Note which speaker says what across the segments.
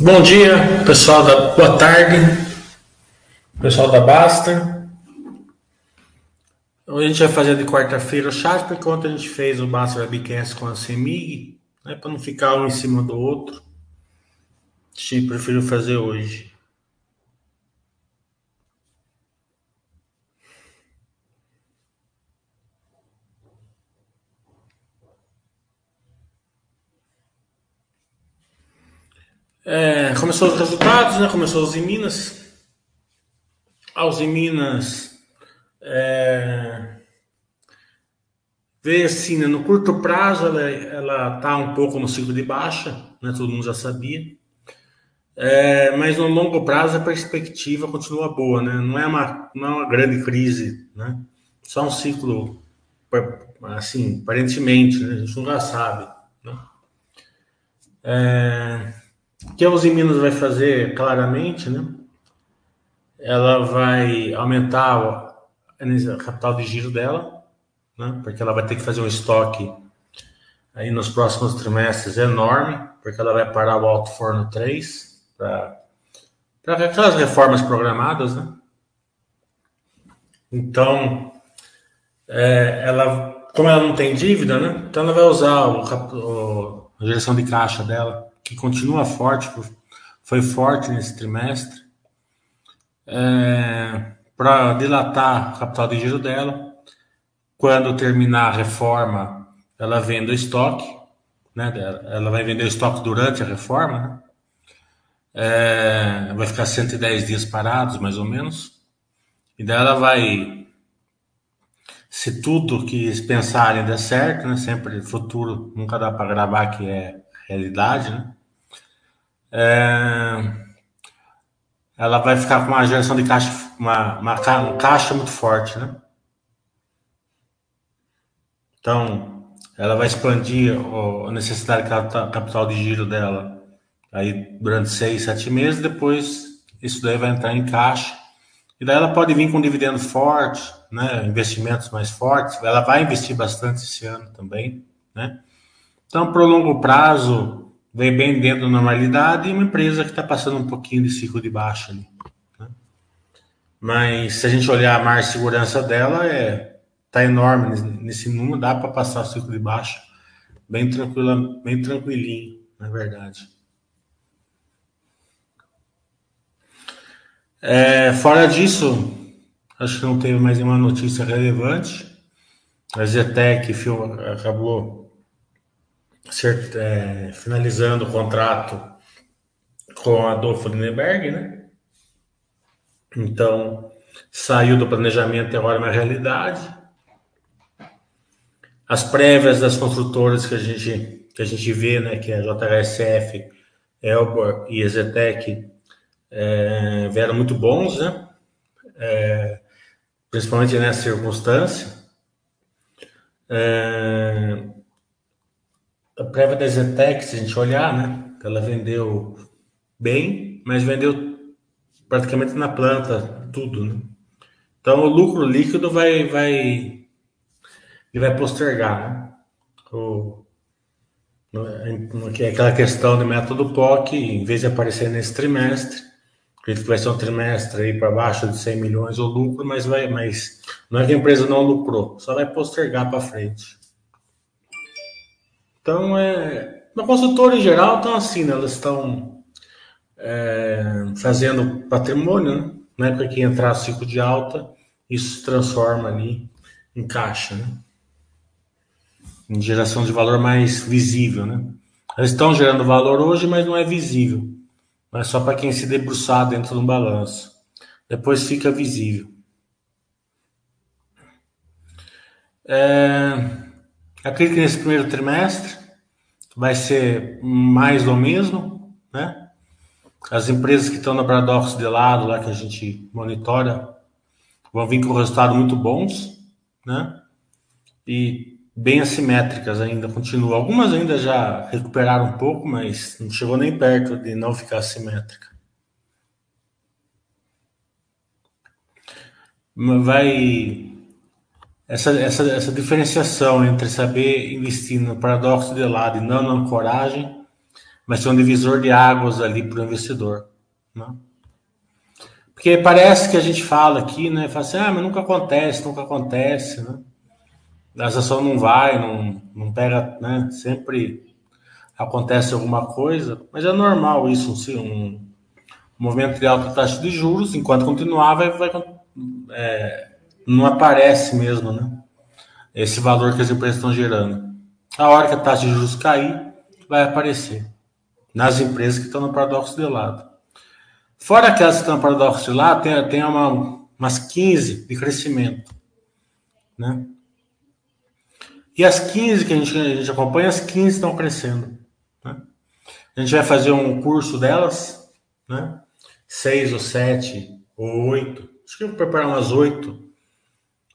Speaker 1: Bom dia, pessoal da boa tarde, pessoal da Basta. Hoje a gente vai fazer de quarta-feira o chat, porque ontem a gente fez o Basta Webcast com a CEMIG, né, para não ficar um em cima do outro. Gente preferiu fazer hoje. É, começou os resultados, né? Começou os em Minas. Aos em Minas é, veio assim, né? no curto prazo ela, ela tá um pouco no ciclo de baixa, né? Todo mundo já sabia. É, mas no longo prazo a perspectiva continua boa, né? Não é uma, não é uma grande crise, né? Só um ciclo, assim, aparentemente, né? A gente nunca sabe, né? É, o que a Uzi Minas vai fazer claramente, né? Ela vai aumentar a capital de giro dela, né? Porque ela vai ter que fazer um estoque aí nos próximos trimestres enorme, porque ela vai parar o Alto Forno 3 para aquelas reformas programadas, né? Então, é, ela, como ela não tem dívida, né? Então ela vai usar o, o, a geração de caixa dela que continua forte, foi forte nesse trimestre, é, para dilatar o capital de giro dela. Quando terminar a reforma, ela vende o estoque, né, ela vai vender o estoque durante a reforma, né? É, vai ficar 110 dias parados, mais ou menos, e daí ela vai, se tudo que pensarem der certo, né, sempre futuro nunca dá para gravar que é realidade, né? É, ela vai ficar com uma geração de caixa, uma, uma, um caixa muito forte, né? Então, ela vai expandir a necessidade de capital de giro dela aí durante seis, sete meses, depois isso daí vai entrar em caixa, e daí ela pode vir com dividendo forte, né, investimentos mais fortes, ela vai investir bastante esse ano também, né? Então, para o longo prazo, vem bem dentro da normalidade e uma empresa que está passando um pouquinho de ciclo de baixa ali. Né? Mas se a gente olhar a margem de segurança dela, é tá enorme nesse número, dá para passar o ciclo de baixa bem tranquila, bem tranquilinho, na verdade. É, fora disso, acho que não teve mais nenhuma notícia relevante. A Zetec acabou é, finalizando o contrato com Adolfo Lindenberg, né? Então, saiu do planejamento e agora é uma realidade. As prévias das construtoras que a gente, que a gente vê, né, que é JHSF, Elbor e Ezetec, é, vieram muito bons, né? É, principalmente nessa circunstância. É, a prévia da Zetec, se a gente olhar, né? Ela vendeu bem, mas vendeu praticamente na planta tudo, né? Então o lucro líquido vai vai ele vai postergar, né? O, é aquela questão do método POC, em vez de aparecer nesse trimestre, acredito que vai ser um trimestre aí para baixo de 100 milhões o lucro, mas vai, mas não é que a empresa não lucrou, só vai postergar para frente. Então, é, na consultora em geral, estão assim, né? elas estão é, fazendo patrimônio, né? Na época que entrar ciclo de alta, isso se transforma ali em caixa, né? Em geração de valor mais visível, né? Elas estão gerando valor hoje, mas não é visível. Mas só para quem se debruçar dentro de um balanço. Depois fica visível. É, acredito que nesse primeiro trimestre vai ser mais do mesmo, né? As empresas que estão no Paradoxo de lado, lá que a gente monitora, vão vir com resultados muito bons, né? E bem assimétricas ainda, continuam. Algumas ainda já recuperaram um pouco, mas não chegou nem perto de não ficar assimétrica. Vai essa, essa, essa diferenciação entre saber investir no paradoxo de lado e não na ancoragem vai ser um divisor de águas ali para o investidor. Né? Porque parece que a gente fala aqui, né? Fala assim, ah, mas nunca acontece, nunca acontece, né? A ação não vai, não, não pega, né? Sempre acontece alguma coisa, mas é normal isso, assim, um movimento de alta taxa de juros, enquanto continuar, vai, vai é, não aparece mesmo, né? Esse valor que as empresas estão gerando. A hora que a taxa de juros cair, vai aparecer nas empresas que estão no paradoxo de lado. Fora aquelas que estão no paradoxo de lado, tem, tem uma, umas 15 de crescimento, né? E as 15 que a gente, a gente acompanha, as 15 estão crescendo. Né? A gente vai fazer um curso delas, né? Seis ou sete ou oito. Acho que eu vou preparar umas oito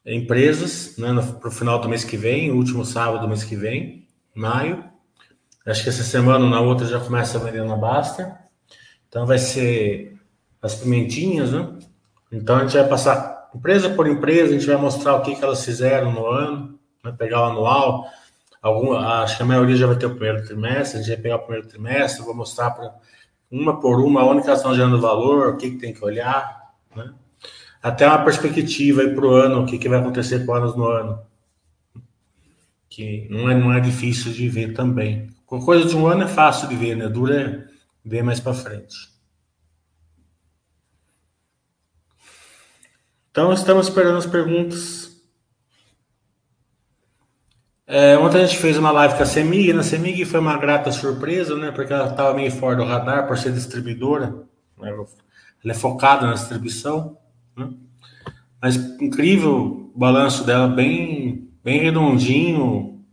Speaker 1: empresas, né? Para o final do mês que vem, último sábado do mês que vem, maio. Acho que essa semana ou na outra já começa a vender na Basta. Então vai ser as pimentinhas, né? Então a gente vai passar empresa por empresa, a gente vai mostrar o que, que elas fizeram no ano, né? pegar o anual. Acho que a maioria já vai ter o primeiro trimestre, a gente vai pegar o primeiro trimestre, vou mostrar para uma por uma onde elas estão gerando valor, o que, que tem que olhar, né? Até uma perspectiva para o ano, o que, que vai acontecer com anos no ano. Que não é, não é difícil de ver também. Coisa de um ano é fácil de ver, né? Dura é ver mais para frente. Então, estamos esperando as perguntas. É, ontem a gente fez uma live com a Semig. Na Semig foi uma grata surpresa, né? Porque ela estava meio fora do radar por ser distribuidora. Né? Ela é focada na distribuição. Né? Mas incrível o balanço dela, bem, bem redondinho.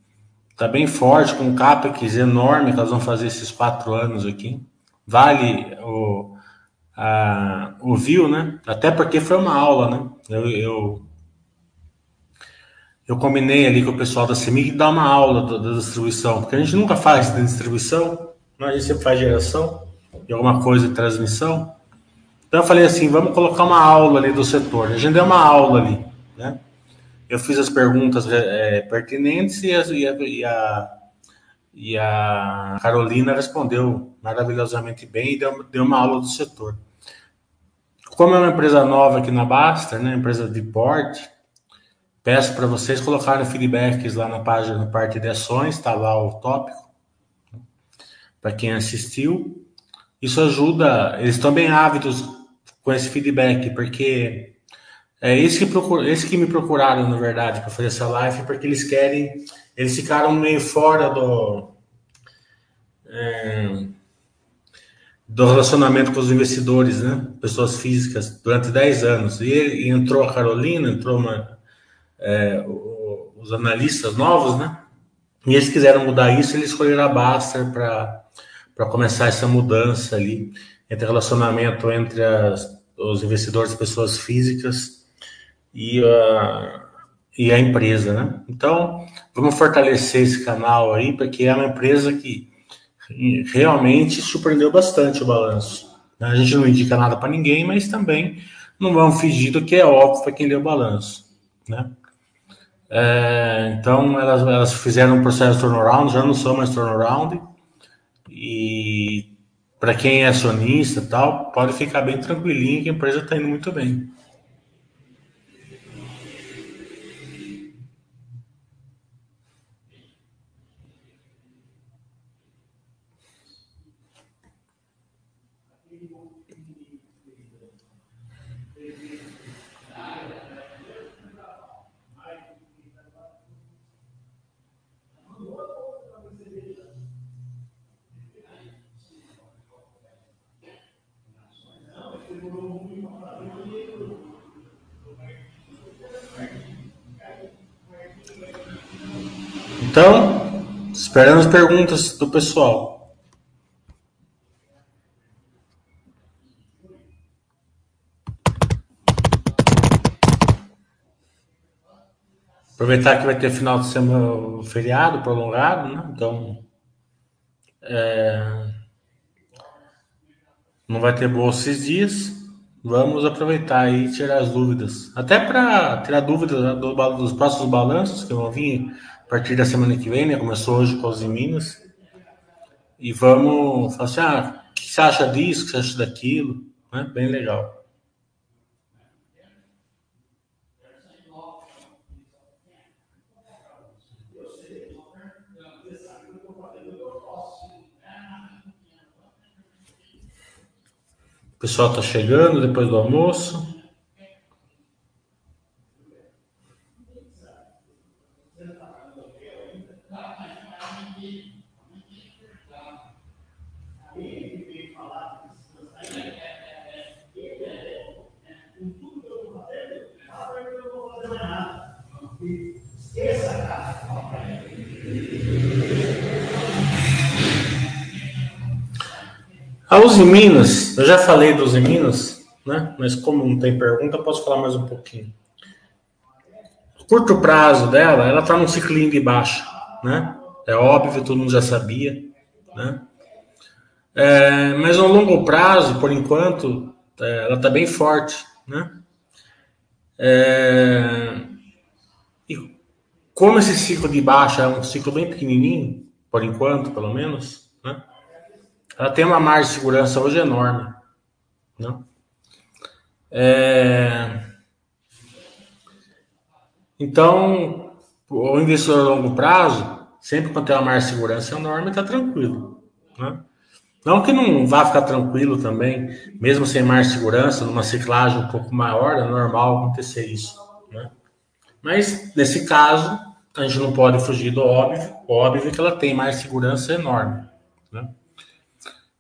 Speaker 1: Tá bem forte, com um CAPEX enorme que elas vão fazer esses quatro anos aqui. Vale o a, ouviu, né? Até porque foi uma aula, né? Eu, eu, eu combinei ali com o pessoal da CEMIG dar uma aula da, distribuição, porque a gente nunca faz de distribuição, né? a gente sempre faz geração e alguma coisa de transmissão. Então eu falei assim, vamos colocar uma aula ali do setor. A gente deu uma aula ali, né? Eu fiz as perguntas é, pertinentes e, as, e, a, e, a, e a Carolina respondeu maravilhosamente bem e deu, deu uma aula do setor. Como é uma empresa nova aqui na Basta, né, empresa de porte, peço para vocês colocarem feedbacks lá na página, na parte de ações, está lá o tópico, para quem assistiu. Isso ajuda, eles estão bem ávidos com esse feedback, porque é esse que, procur, que me procuraram, na verdade, para fazer essa live, porque eles querem, eles ficaram meio fora do. É, do relacionamento com os investidores, né? Pessoas físicas, durante 10 anos. E, e entrou a Carolina, entrou uma, é, os analistas novos, né? E eles quiseram mudar isso, eles escolheram a Baster para começar essa mudança ali entre relacionamento entre as, os investidores, pessoas físicas e a, e a empresa, né? Então, vamos fortalecer esse canal aí, porque é uma empresa que realmente surpreendeu bastante o balanço. A gente não indica nada para ninguém, mas também não vamos fingir do que é óbvio para quem lê o balanço. Né? É, então, elas, elas fizeram um processo turnaround, já não são mais turnaround. E para quem é acionista tal, pode ficar bem tranquilinho que a empresa está indo muito bem. Então, esperando as perguntas do pessoal. Aproveitar que vai ter final de semana feriado prolongado, né? Então, é... não vai ter bolsa esses dias. Vamos aproveitar e tirar as dúvidas. Até para tirar dúvidas né, dos próximos balanços que vão vir partir da semana que vem, né? Começou hoje com os em Minas. e vamos falar assim, ah, o que você acha disso, o que você acha daquilo, né? Bem legal. O pessoal está chegando depois do almoço. A Uzi Minas, eu já falei dos Minas, né? Mas como não tem pergunta, posso falar mais um pouquinho. Curto prazo dela, ela está num ciclinho de baixa, né? É óbvio, todo mundo já sabia, né? É, mas no longo prazo, por enquanto, é, ela está bem forte, né? É, e como esse ciclo de baixa é um ciclo bem pequenininho, por enquanto, pelo menos, né? ela tem uma margem de segurança hoje enorme. Né? É... Então, o investidor a longo prazo, sempre quando tem uma margem de segurança enorme, está tranquilo. Né? Não que não vá ficar tranquilo também, mesmo sem de segurança, numa ciclagem um pouco maior, é normal acontecer isso. Né? Mas, nesse caso, a gente não pode fugir do óbvio, óbvio é que ela tem mais segurança enorme. Né?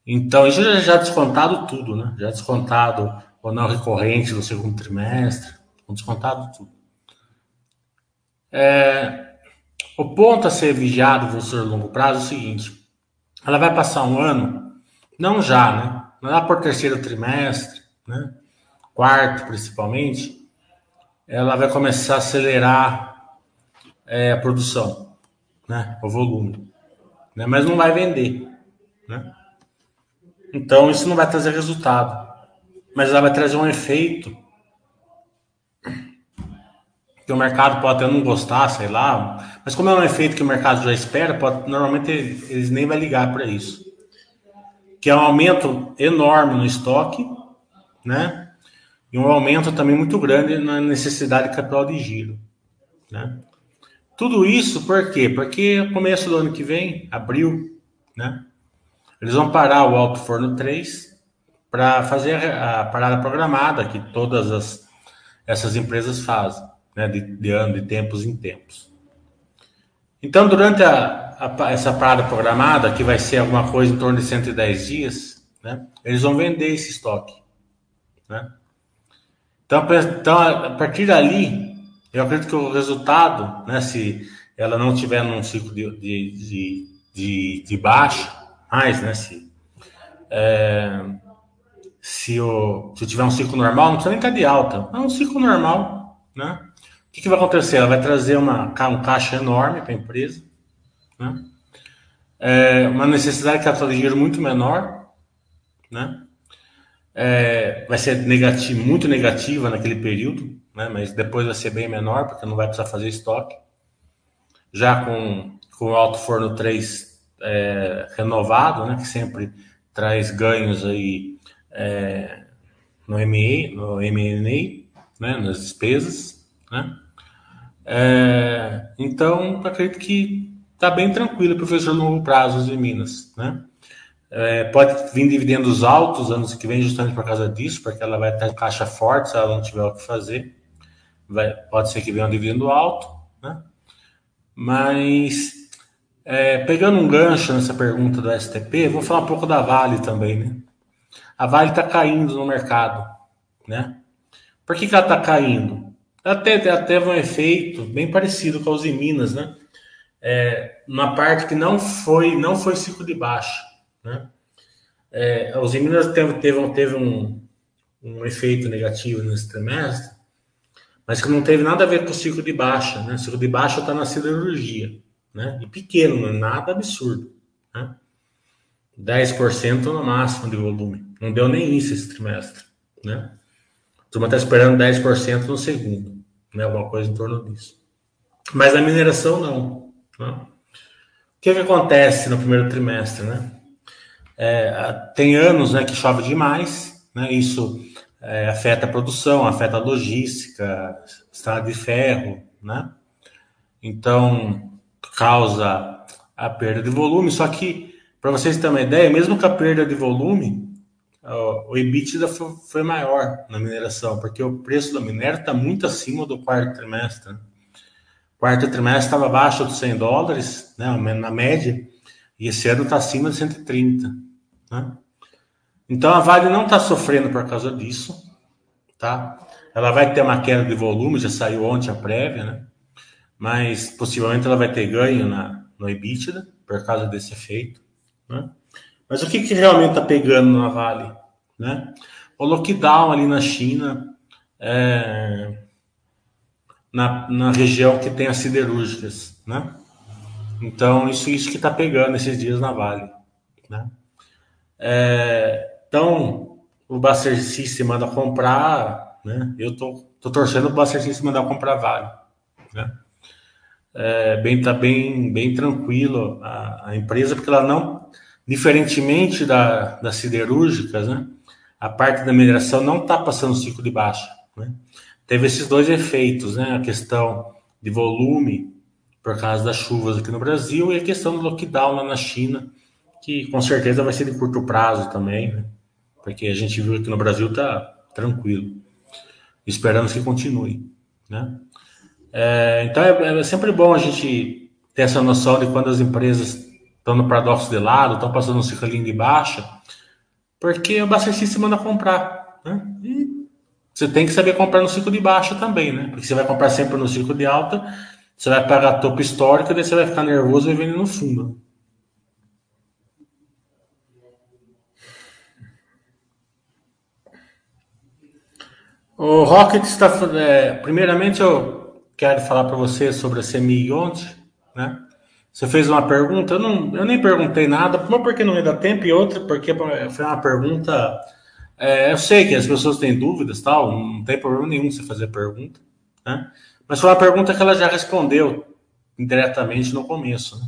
Speaker 1: Então, isso já, já descontado tudo, né? Já descontado o não recorrente do segundo trimestre, descontado tudo. É, o ponto a ser vigiado no seu longo prazo é o seguinte: ela vai passar um ano, não já, né? Não é por terceiro trimestre, né? Quarto, principalmente, ela vai começar a acelerar é, a produção, né? O volume, né? Mas não vai vender, né? Então isso não vai trazer resultado, mas ela vai trazer um efeito que o mercado pode até não gostar, sei lá, mas como é um efeito que o mercado já espera, pode, normalmente eles nem vai ligar para isso. Que é um aumento enorme no estoque, né? E um aumento também muito grande na necessidade de capital de giro, né? Tudo isso por quê? Porque começo do ano que vem, abril, né? Eles vão parar o Alto Forno 3 para fazer a, parada programada que todas as, essas empresas fazem, né, de, de ano, de tempos em tempos. Então, durante a, a, essa parada programada, que vai ser alguma coisa em torno de 110 dias, né, eles vão vender esse estoque. Né? Então, então, a partir dali, eu acredito que o resultado, né, se ela não tiver num ciclo de, de, de, de, mais, né? Se, é, se, se tiver um ciclo normal, não precisa nem estar de alta. É um ciclo normal, né? O que, que vai acontecer? Ela vai trazer uma, um caixa enorme para a empresa, né? É, uma necessidade de capital de dinheiro muito menor, né? É, vai ser negativo, muito negativa naquele período, né? Mas depois vai ser bem menor, porque não vai precisar fazer estoque. Já com, com o alto forno 3 é, renovado, né, que sempre traz ganhos aí é, no ME, no MNE, né, nas despesas, né? É, então, acredito que está bem tranquilo o professor longo prazo em Minas, né? É, pode vir dividendos altos anos que vem justamente por causa disso, porque ela vai estar caixa forte se ela não tiver o que fazer. Vai, pode ser que venha um dividendo alto, né? Mas é, pegando um gancho nessa pergunta do STP, vou falar um pouco da Vale também, né? A Vale está caindo no mercado, né? Por que, que ela está caindo? Até, até um efeito bem parecido com a Uzi Minas, né? É, uma parte que não foi não foi ciclo de baixa, né? É, a Uzi Minas teve, teve, teve um, um efeito negativo nesse trimestre, mas que não teve nada a ver com o ciclo de baixa, né? O ciclo de baixa está na siderurgia né? E pequeno, não é nada absurdo, né? 10% no máximo de volume. Não deu nem isso esse trimestre, né? Turma está esperando 10% no segundo, né? Alguma coisa em torno disso. Mas na mineração, não. Né? O que, que acontece no primeiro trimestre, né? É, tem anos né, que chove demais, né, isso é, afeta a produção, afeta a logística, estrada de ferro, né? Então, causa a perda de volume. Só que, para vocês terem uma ideia, mesmo com a perda de volume, o EBITDA foi maior na mineração, porque o preço do minério está muito acima do quarto trimestre. Né? Quarto trimestre estava abaixo dos 100 dólares, né, na média, e esse ano está acima de 130. Né? Então a Vale não está sofrendo por causa disso, tá? Ela vai ter uma queda de volume, já saiu ontem a prévia, né? Mas possivelmente ela vai ter ganho na, no EBITDA por causa desse efeito, né? Mas o que, que realmente está pegando na Vale, né? O lockdown ali na China, é, na, na região que tem as siderúrgicas, né? Então isso isso que está pegando esses dias na Vale, né? É, então, o Buster se manda comprar, né? Eu tô, tô torcendo o Buster se mandar comprar Vale, né? É, bem, tá bem, bem tranquilo a, a, empresa, porque ela não, diferentemente da, das siderúrgicas, né? A parte da mineração não está passando ciclo de baixa, né? Teve esses dois efeitos, né? A questão de volume por causa das chuvas aqui no Brasil e a questão do lockdown lá na China, que com certeza vai ser de curto prazo também, né? porque a gente viu que no Brasil tá tranquilo. Esperamos que continue, né? É, então é, é, sempre bom a gente ter essa noção de quando as empresas estão no paradoxo de lado, estão passando um ciclinho de baixa, porque o abastecista manda comprar, né? E você tem que saber comprar no ciclo de baixa também, né? Porque você vai comprar sempre no ciclo de alta, você vai pagar topo histórico, daí você vai ficar nervoso e vender no fundo. O Rocket está. É, primeiramente, eu quero falar para você sobre a CMI ontem, né? Você fez uma pergunta, eu, não, eu nem perguntei nada, uma porque não ia dar tempo e outra porque foi uma pergunta. É, eu sei que as pessoas têm dúvidas, tal, não tem problema nenhum você fazer pergunta, né? Mas foi uma pergunta que ela já respondeu indiretamente no começo. Né?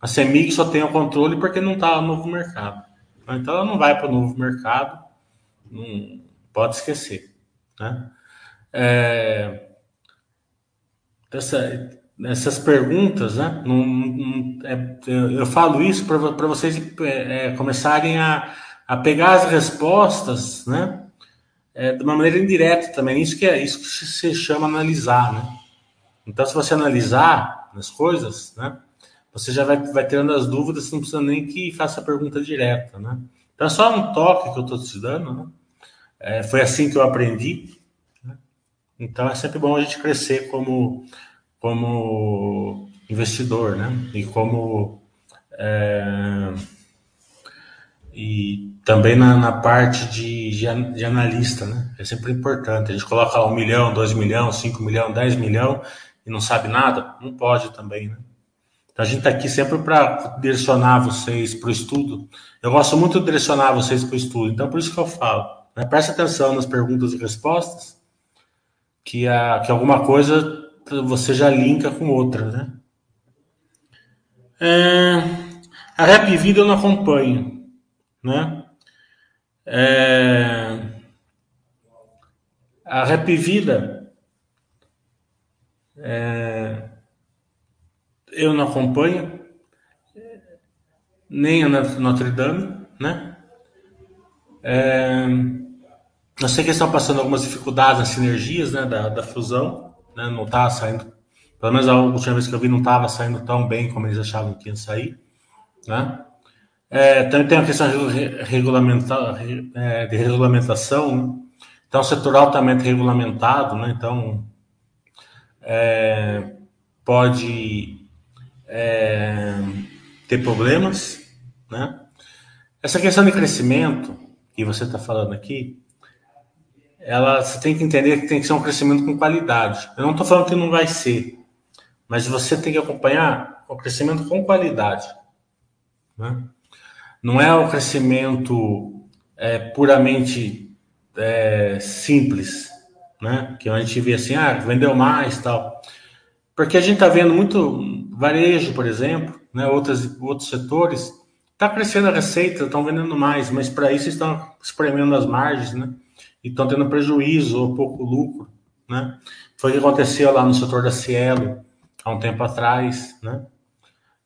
Speaker 1: A CEMIG só tem o controle porque não está no novo mercado. Então ela não vai para o novo mercado, não pode esquecer. Né? É, essa, essas perguntas, né? Não, não, é, eu falo isso para vocês é, é, começarem a, a pegar as respostas, né? É, de uma maneira indireta também. Isso que é isso que se chama analisar, né? Então, se você analisar as coisas, né? Você já vai, vai tendo as dúvidas, não precisa nem que faça a pergunta direta, né? Então, é só um toque que eu estou te dando, né? É, foi assim que eu aprendi. Né? Então é sempre bom a gente crescer como, como investidor, né? E como é, e também na, na parte de, de, analista, né? É sempre importante. A gente coloca um milhão, dois milhões, cinco milhões, dez milhões e não sabe nada, não pode também, né? Então a gente está aqui sempre para direcionar vocês para o estudo. Eu gosto muito de direcionar vocês para o estudo, então por isso que eu falo. Né? Preste atenção nas perguntas e respostas, que, a, que alguma coisa você já linka com outra, né? É, a Rap Vida eu não acompanho, né? É, a Rap Vida é, eu não acompanho, nem a Notre Dame, né? É, eu sei que estão passando algumas dificuldades nas sinergias né, da, da fusão, né, não está saindo, pelo menos a última vez que eu vi, não estava saindo tão bem como eles achavam que ia sair. Né? É, também tem a questão regulamentar, é, de regulamentação, né? então o setor altamente regulamentado, né? então é, pode é, ter problemas. Né? Essa questão de crescimento que você está falando aqui, ela você tem que entender que tem que ser um crescimento com qualidade. Eu não estou falando que não vai ser, mas você tem que acompanhar o crescimento com qualidade. Né? Não é o crescimento é, puramente é, simples, né? Que a gente vê assim, ah, vendeu mais tal. Porque a gente está vendo muito varejo, por exemplo, né? Outras, outros setores Está crescendo a receita, estão vendendo mais, mas para isso estão espremendo as margens, né? E estão tendo prejuízo ou pouco lucro, né? Foi o que aconteceu lá no setor da Cielo há um tempo atrás, né?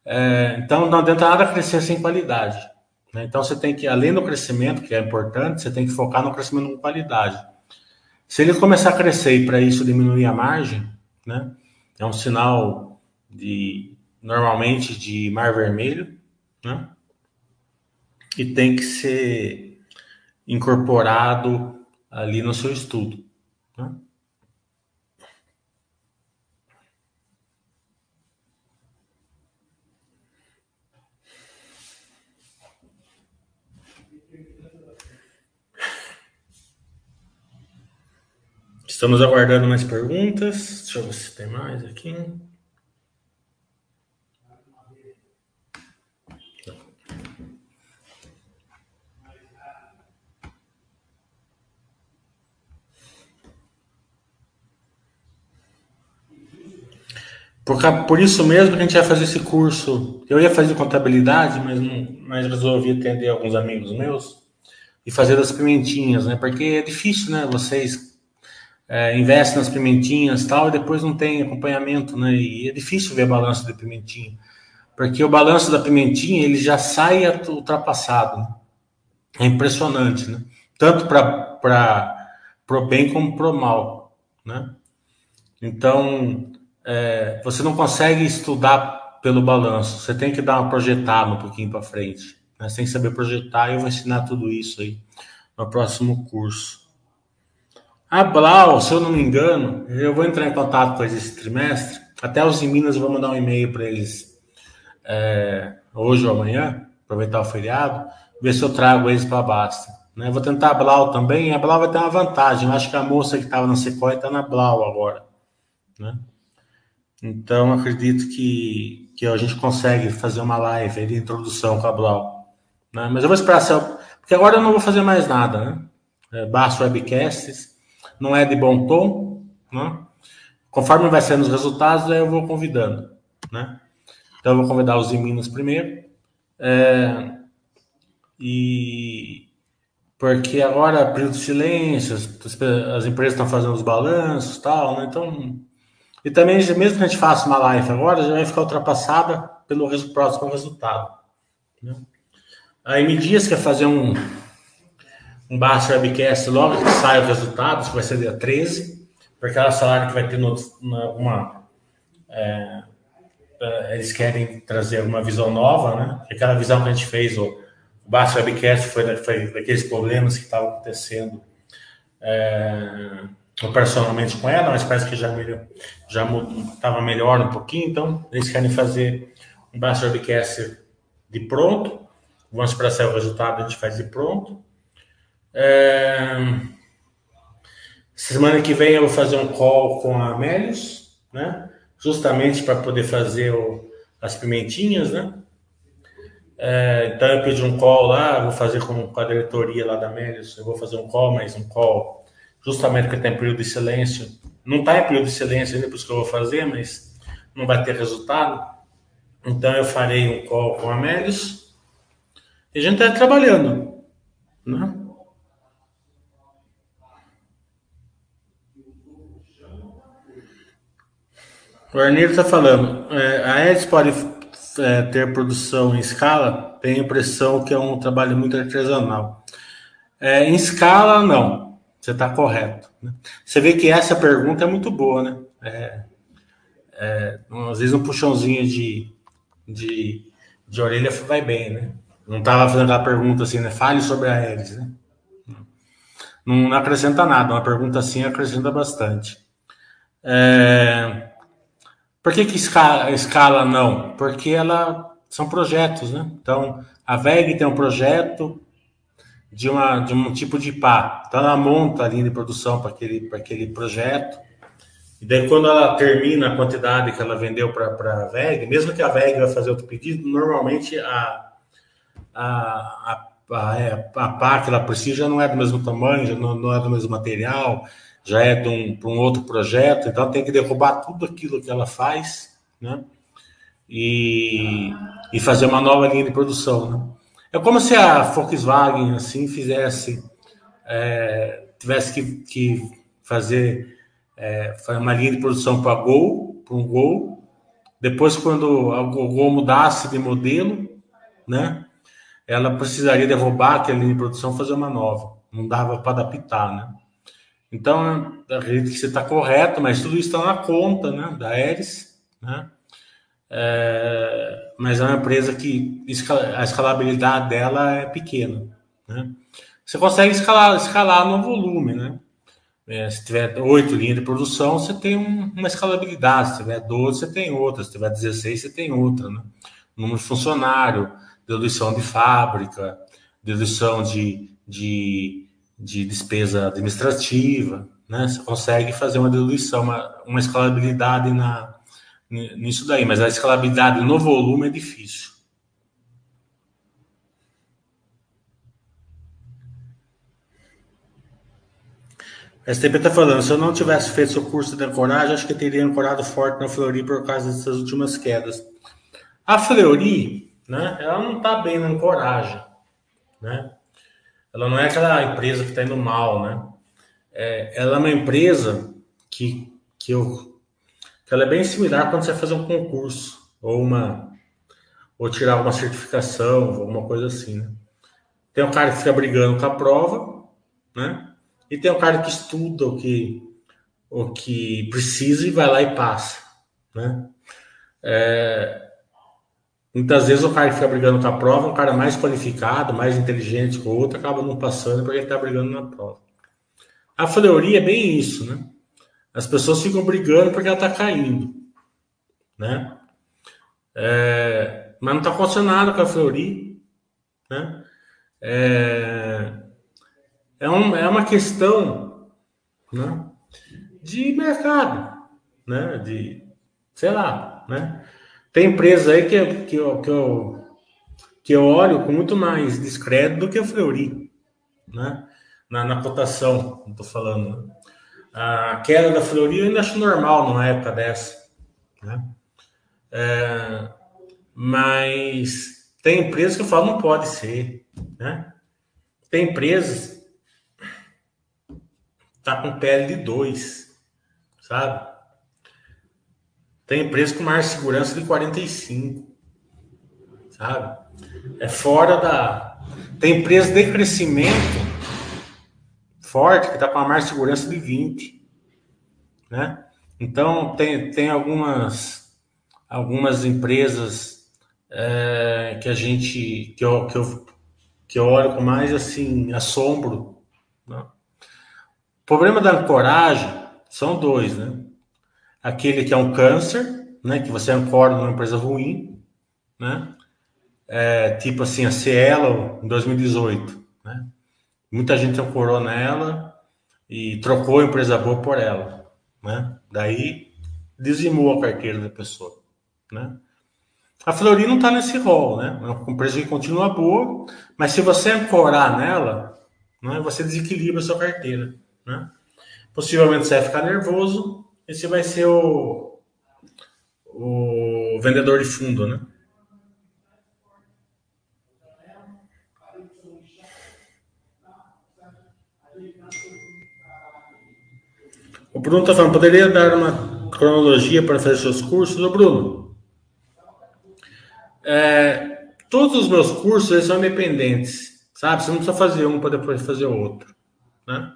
Speaker 1: É, então não adianta nada crescer sem qualidade. Né? Então você tem que, além do crescimento, que é importante, você tem que focar no crescimento com qualidade. Se ele começar a crescer e para isso diminuir a margem, né? É um sinal de normalmente de mar vermelho, né? E tem que ser incorporado ali no seu estudo. Né? Estamos aguardando mais perguntas. Deixa eu ver se tem mais aqui. Por, por isso mesmo que a gente vai fazer esse curso. Eu ia fazer contabilidade, mas, mas resolvi atender alguns amigos meus e fazer das pimentinhas, né? Porque é difícil, né? Vocês é, investem nas pimentinhas tal, e depois não tem acompanhamento, né? E é difícil ver balanço de pimentinha. Porque o balanço da pimentinha ele já sai ultrapassado. Né? É impressionante, né? Tanto para o bem como para o mal, né? Então, é, você não consegue estudar pelo balanço, você tem que dar uma projetada um pouquinho para frente. Né? Você tem que saber projetar e eu vou ensinar tudo isso aí no próximo curso. A Blau, se eu não me engano, eu vou entrar em contato com eles esse trimestre. Até os em Minas eu vou mandar um e-mail para eles é, hoje ou amanhã, aproveitar o feriado, ver se eu trago eles para a Basta. Né? Vou tentar a Blau também, a Blau vai ter uma vantagem. Eu acho que a moça que estava na Sequoia está na Blau agora. Né? Então, acredito que, que a gente consegue fazer uma live de introdução com a Blau. Né? Mas eu vou esperar, porque agora eu não vou fazer mais nada. Né? É, basta webcasts, não é de bom tom. Né? Conforme vai sendo os resultados, eu vou convidando. Né? Então, eu vou convidar os em Minas primeiro. É, e porque agora, período de silêncio, as, as empresas estão fazendo os balanços tal, né? Então, e também, mesmo que a gente faça uma live agora, já vai ficar ultrapassada pelo próximo resultado. Né? A M Dias quer fazer um, um Basta Webcast logo que sai o resultado, que vai ser dia 13, porque ela falaram que vai ter uma. É, é, eles querem trazer uma visão nova, né? Aquela visão que a gente fez, o Basta Webcast, foi, foi daqueles problemas que estavam acontecendo. É, personalmente com ela, mas parece que já melhor, já estava melhor um pouquinho, então eles querem fazer um Basta Webcast de pronto. Vamos esperar o resultado, a gente faz de pronto. É... Semana que vem eu vou fazer um call com a Melius, né? Justamente para poder fazer o, as pimentinhas, né? É, então eu pedi um call lá, vou fazer com, com a diretoria lá da Melius, eu vou fazer um call, mas um call justamente porque está em período de silêncio. Não está em período de silêncio ainda, por isso que eu vou fazer, mas não vai ter resultado. Então eu farei um call com a Melius e a gente está trabalhando. Né? O Arneiro está falando, é, a Edis pode é, ter produção em escala? Tenho a impressão que é um trabalho muito artesanal. É, em escala, não. Você está correto. Né? Você vê que essa pergunta é muito boa, né? É, é, às vezes um puxãozinho de, de, de orelha vai bem, né? Não estava fazendo aquela pergunta assim, né? Fale sobre a hélice, né? Não, não acrescenta nada. Uma pergunta assim acrescenta bastante. É, por que, que escala, escala não? Porque ela são projetos, né? Então, a VEG tem um projeto, de, uma, de um tipo de pá. Então ela monta a linha de produção para aquele, aquele projeto. E daí, quando ela termina a quantidade que ela vendeu para a VEG, mesmo que a VEG vai fazer outro pedido, normalmente a, a, a, a, é, a pá que ela precisa já não é do mesmo tamanho, já não, não é do mesmo material, já é de um, para um outro projeto, então tem que derrubar tudo aquilo que ela faz, né? E, e fazer uma nova linha de produção, né? É como se a Volkswagen assim fizesse, é, tivesse que, que fazer é, uma linha de produção para Gol, para um Gol. Depois, quando a Gol mudasse de modelo, né, ela precisaria derrubar aquela linha de produção, fazer uma nova. Não dava para adaptar, né? Então, acredito que você está correto, mas tudo isso está na conta, né, da Eris, né? É, mas é uma empresa que a escalabilidade dela é pequena. Né? Você consegue escalar, escalar no volume, né? É, se tiver oito linhas de produção, você tem um, uma escalabilidade. Se tiver 12, você tem outra. Se tiver 16, você tem outra. Né? Número de funcionário, dedução de fábrica, dedução de, de, de despesa administrativa. Né? Você consegue fazer uma dedução, uma, uma escalabilidade na, nisso daí, mas a escalabilidade no volume é difícil. A STP está falando, se eu não tivesse feito seu curso de ancoragem, acho que teria ancorado forte na Fleury por causa dessas últimas quedas. A Fleury, né, ela não está bem na ancoragem, né? Ela não é aquela empresa que está indo mal, né? É, ela é uma empresa que, que eu ela é bem similar quando você vai fazer um concurso ou uma ou tirar uma certificação, alguma coisa assim, né? Tem um cara que fica brigando com a prova, né? E tem um cara que estuda o que o que precisa e vai lá e passa, né? É, muitas vezes o cara que fica brigando com a prova é um cara mais qualificado, mais inteligente que o outro, acaba não passando porque ele está brigando na prova. A fleuria é bem isso, né? As pessoas ficam brigando porque ela está caindo, né? É, mas não está acontecendo nada com a Fleury, né? É, é, um, é uma questão né, de mercado, né? De, sei lá, né? Tem empresa aí que, que, eu, que, eu, que eu olho com muito mais descrédito do que a Fleury, né? Na, na cotação, estou falando. Né? A queda da Fleury eu ainda acho normal numa época dessa. Né? É, mas tem empresas que eu falo não pode ser. Né? Tem empresas tá com pele de dois, sabe? Tem empresa com mais segurança de 45, sabe? É fora da. Tem empresa de crescimento forte, que está com uma margem de segurança de 20. Né? Então, tem, tem algumas, algumas empresas é, que a gente, que eu, que, eu, que eu olho com mais assim, assombro. Né? O problema da ancoragem são dois, né? Aquele que é um câncer, né? Que você ancora numa empresa ruim, né? É, tipo assim, a Cielo em 2018, né? Muita gente ancorou nela e trocou a empresa boa por ela, né? Daí dizimou a carteira da pessoa, né? A Flori não está nesse rol, né? É uma empresa que continua boa, mas se você ancorar nela, né, você desequilibra a sua carteira, né? Possivelmente você vai ficar nervoso e você vai ser o, o vendedor de fundo, né? O Bruno está falando, poderia dar uma cronologia para fazer seus cursos? Ô, Bruno, é, todos os meus cursos eles são independentes, sabe? Você não precisa fazer um para depois fazer outro, né?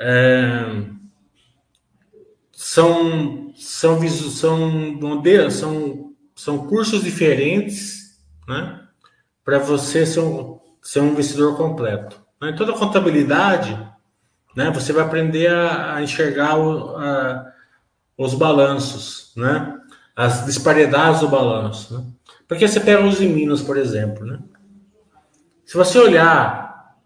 Speaker 1: É, são, são, são, são, são cursos diferentes, né? Para você ser um, ser um investidor completo. Né? Toda contabilidade né? Você vai aprender a, a enxergar o, a, os balanços, né? As disparidades do balanço, né? Porque você pega os Minas, por exemplo, né? Se você olhar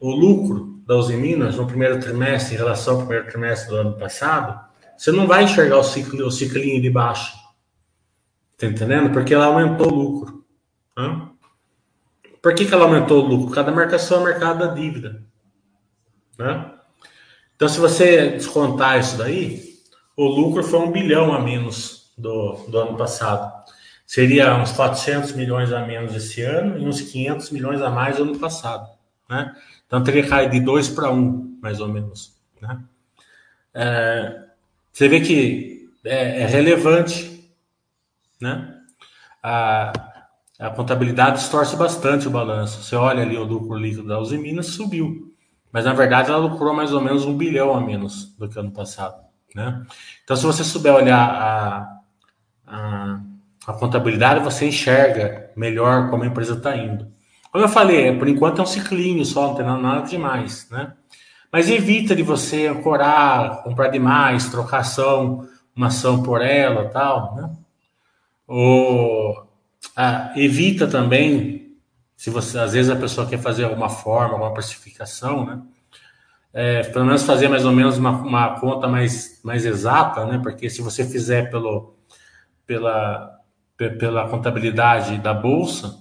Speaker 1: o lucro da Uzi Minas no primeiro trimestre em relação ao primeiro trimestre do ano passado, você não vai enxergar o ciclo, o ciclinho de baixo. Tá entendendo? Porque ela aumentou o lucro. Né? Por que, que ela aumentou o lucro? Cada marcação é mercado da dívida. Né? Então, se você descontar isso daí, o lucro foi um bilhão a menos do, do ano passado. seria uns 400 milhões a menos esse ano e uns 500 milhões a mais ano passado, né? Então teria caído de 2 para 1, mais ou menos, né? É, você vê que é, é relevante, né? A, a contabilidade distorce bastante o balanço. Você olha ali o lucro líquido da Uzi Minas subiu, mas na verdade ela lucrou mais ou menos um bilhão a menos do que ano passado, né? Então se você souber olhar a, a a contabilidade você enxerga melhor como a empresa está indo. Como eu falei, por enquanto é um ciclinho só, não tem nada demais, né? Mas evita de você ancorar, comprar demais, trocar ação, uma ação por ela, tal, né? Ou ah, evita também, se você às vezes a pessoa quer fazer alguma forma, alguma precificação, né? É, pelo menos fazer mais ou menos uma, uma conta mais, mais exata, né? Porque se você fizer pelo, pela, pela contabilidade da bolsa,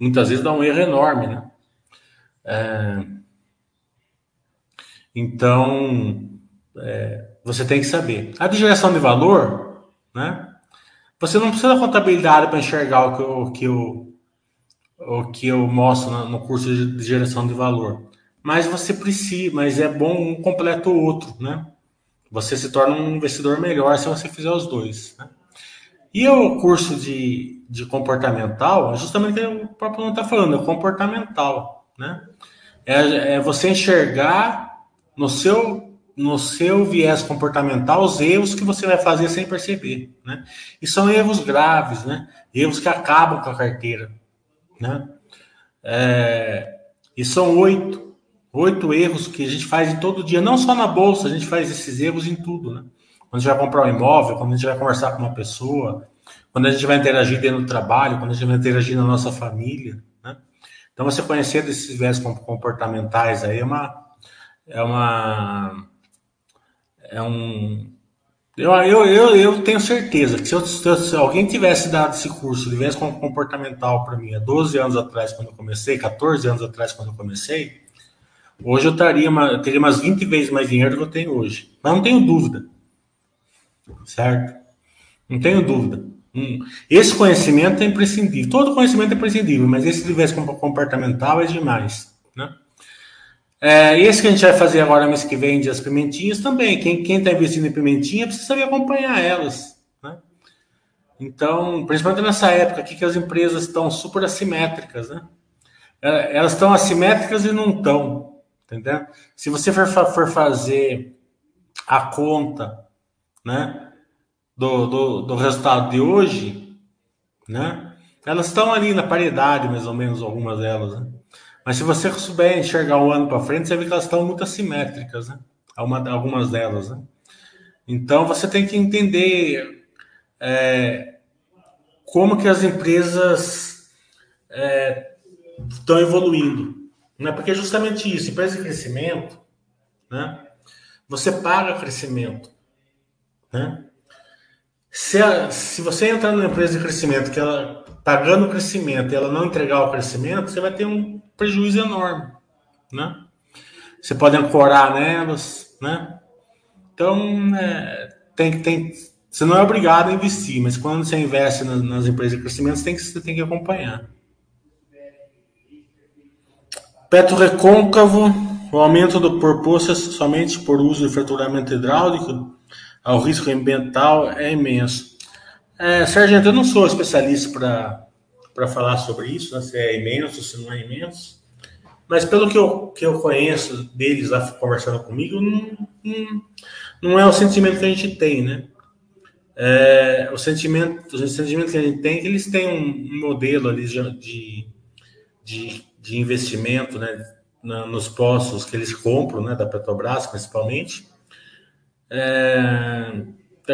Speaker 1: muitas vezes dá um erro enorme, né? É, então, é, você tem que saber. A de geração de valor, né? Você não precisa da contabilidade para enxergar o que o que eu, o que eu mostro no, curso de, geração de valor. Mas você precisa, mas é bom um completo o outro, né? Você se torna um investidor melhor se você fizer os dois. Né? E o curso de, de comportamental, é justamente o próprio nome está falando, é comportamental, né? É, é, você enxergar no seu, no seu viés comportamental os erros que você vai fazer sem perceber, né? E são erros graves, né? Erros que acabam com a carteira, né? É, e são oito, oito erros que a gente faz todo dia, não só na bolsa, a gente faz esses erros em tudo, né? quando a gente vai comprar um imóvel, quando a gente vai conversar com uma pessoa, quando a gente vai interagir dentro do trabalho, quando a gente vai interagir na nossa família, né? Então, você conhecer desses viés comportamentais aí é uma. É uma. É um. Eu, eu, eu, eu tenho certeza que se, eu, se, alguém tivesse dado esse curso de viés comportamental para mim há 12 anos atrás, quando eu comecei, 14 anos atrás, quando eu comecei, hoje eu, uma, teria umas 20 vezes mais dinheiro do que eu tenho hoje. Mas não tenho dúvida certo? Não tenho dúvida. Hum. Esse conhecimento é imprescindível. Todo conhecimento é imprescindível, mas esse de viés comportamental é demais. Né? É, esse que a gente vai fazer agora mês que vem, de as pimentinhas, também. Quem está investindo em pimentinha precisa saber acompanhar elas. Né? Então, principalmente nessa época aqui que as empresas estão super assimétricas. Né? É, elas estão assimétricas e não estão. Entendeu? Se você for, for fazer a conta né, do, do, do resultado de hoje, né, elas estão ali na paridade, mais ou menos, algumas delas. Né? Mas se você souber enxergar um ano para frente, você vê que elas estão muito assimétricas, né? algumas delas. Né? Então você tem que entender é, como que as empresas é, estão evoluindo. Né? Porque é justamente isso, empresa de crescimento, né? você paga crescimento. Né? Se, a, se você entrar numa empresa de crescimento que ela pagando o crescimento e ela não entregar o crescimento, você vai ter um prejuízo enorme, né? Você pode ancorar nelas, né? Então, é, tem, tem, você não é obrigado a investir, mas quando você investe nas, nas empresas de crescimento, você tem que, você tem que acompanhar. Petro recôncavo, o aumento do proposto é somente por uso de fraturamento hidráulico ao risco ambiental é imenso. É, Sargento, eu não sou especialista para falar sobre isso, né, se é imenso, se não é imenso, mas pelo que eu, que eu conheço deles lá conversando comigo, não, não, é o sentimento que a gente tem, né? É, o sentimento, o sentimento que a gente tem é que eles têm um, modelo ali de, de, de investimento, né, nos postos que eles compram, né, da Petrobras principalmente, é,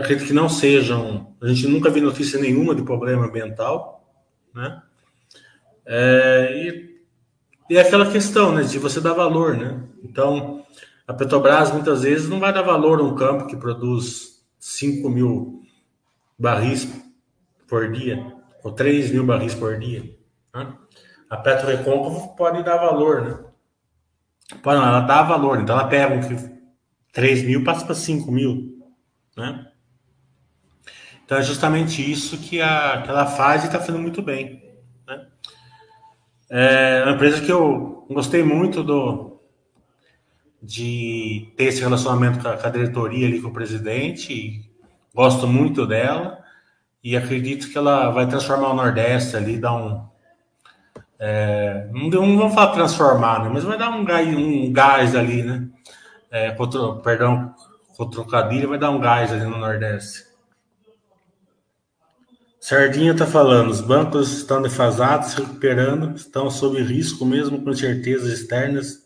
Speaker 1: acredito que não sejam. A gente nunca viu notícia nenhuma de problema ambiental, né? É, e, e é aquela questão, né, de você dar valor, né? Então, a Petrobras muitas vezes não vai dar valor a um campo que produz 5 mil barris por dia, ou 3 mil barris por dia. Né? A Petrorecôncavo pode dar valor, né? Pode, ela dá valor, então ela pega um 3 mil passa para 5 mil, né? Então é justamente isso que, a, que ela faz e está fazendo muito bem. Né? É uma empresa que eu gostei muito do, de ter esse relacionamento com a, com a diretoria ali com o presidente. Gosto muito dela e acredito que ela vai transformar o Nordeste ali, dar um. É, não, não vamos falar transformar, né? mas vai dar um gás, um gás ali, né? É, contra, perdão, com trocadilho, vai dar um gás ali no Nordeste. Sardinha está falando, os bancos estão defasados, recuperando, estão sob risco mesmo com incertezas externas.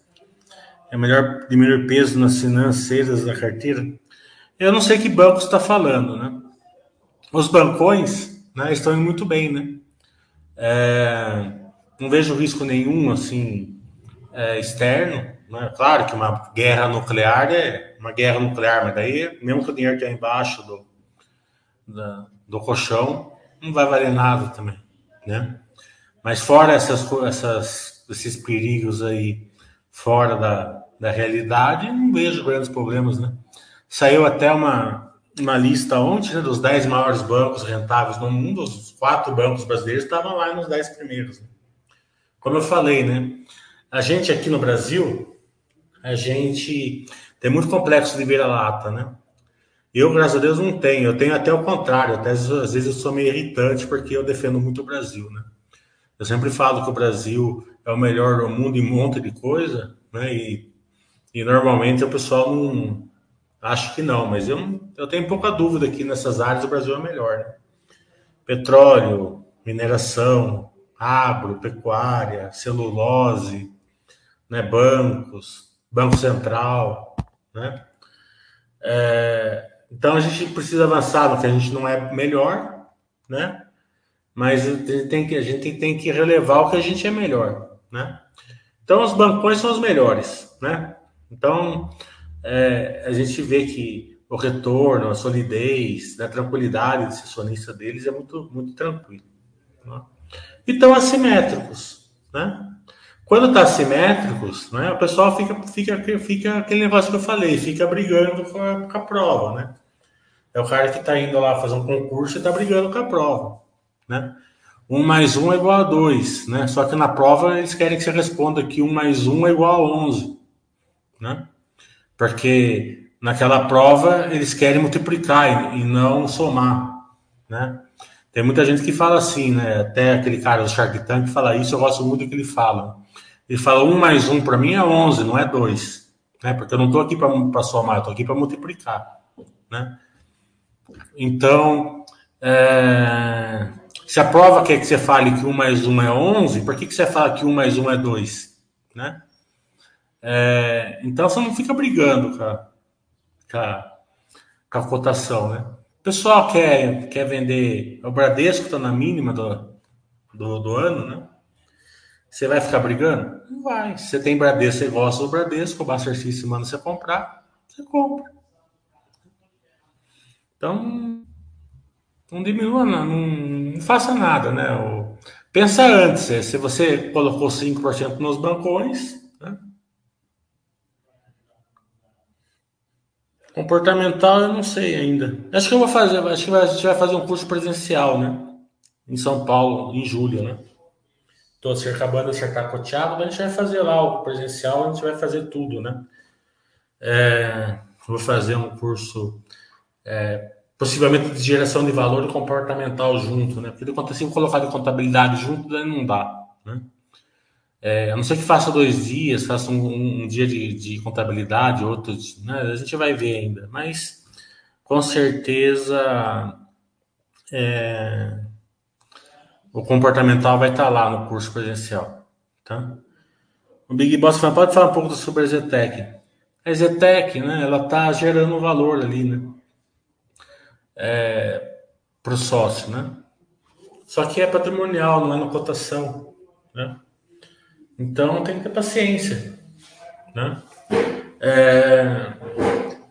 Speaker 1: É melhor diminuir peso nas financeiras da carteira. Eu não sei que banco está falando, né? Os bancões né, estão indo muito bem, né? É, não vejo risco nenhum, assim, é, externo. Né? Claro que uma guerra nuclear é uma guerra nuclear, mas daí, mesmo que o dinheiro esteja embaixo do, da, do colchão, não vai valer nada também, né? Mas fora essas, essas, esses perigos aí, fora da, da realidade, não vejo grandes problemas, né? Saiu até uma, uma lista ontem né, dos 10 maiores bancos rentáveis no mundo, os quatro bancos brasileiros estavam lá nos 10 primeiros. Né? Como eu falei, né? A gente aqui no Brasil, a gente tem muito complexo de vira-lata, né? Eu, graças a Deus, não tenho. Eu tenho até o contrário. Até às vezes eu sou meio irritante porque eu defendo muito o Brasil, né? Eu sempre falo que o Brasil é o melhor do mundo em um monte de coisa, né? E, e normalmente o pessoal não, Acho que não, mas eu, eu tenho pouca dúvida que nessas áreas o Brasil é melhor. Né? Petróleo, mineração, agro, pecuária, celulose, né, bancos, Banco Central, né? É, então a gente precisa avançar no que a gente não é melhor, né? Mas a gente tem que, a gente tem que relevar o que a gente é melhor, né? Então os bancões são os melhores, né? Então é, a gente vê que o retorno, a solidez, a tranquilidade de acionista deles é muito, muito tranquilo. Né? E estão assimétricos. Né? Quando está assimétricos, né, o pessoal fica, fica, fica aquele negócio que eu falei, fica brigando com a, com a prova. Né? É o cara que está indo lá fazer um concurso e está brigando com a prova. Né? Um mais um é igual a dois, né? Só que na prova eles querem que você responda que um mais um é igual a onze, né? porque naquela prova eles querem multiplicar e, não somar, né? Tem muita gente que fala assim, né? Até aquele cara do Shark Tank fala isso, eu gosto muito do que ele fala. Ele fala um mais um para mim é 11, não é dois, né? Porque eu não estou aqui para somar, estou aqui para multiplicar, né? Então, é... se a prova quer que você fale que um mais um é 11, por que, que você fala que um mais um é dois, né? É, então você não fica brigando com a, com a, com a cotação, né? O pessoal quer, quer vender. O Bradesco está na mínima do, do, do, ano, né? Você vai ficar brigando? Não vai. Se você tem Bradesco, você gosta do Bradesco, o Baster System manda você comprar, você compra. Então, não diminua, não, não faça nada, né? O, pensa antes, se você colocou 5% nos bancões, né? Comportamental eu não sei ainda. Acho que eu vou fazer, acho que a gente vai fazer um curso presencial, né? Em São Paulo, em julho, né? Estou acabando de acertar com o Thiago, a gente vai fazer lá o presencial, a gente vai fazer tudo, né? É, vou fazer um curso é, possivelmente de geração de valor e comportamental junto, né? Porque se eu colocar de contabilidade junto, daí não dá, né? É, a não ser que faça dois dias, faça um, um dia de, de, contabilidade, outro, né? a gente vai ver ainda. Mas com certeza é, o comportamental vai estar lá no curso presencial. Tá? O Big Boss fala, pode falar um pouco sobre a Zetec. A Zetec, né, ela está gerando valor ali, né? É, para o sócio, né? Só que é patrimonial, não é na cotação, né? Então tem que ter paciência, né? É,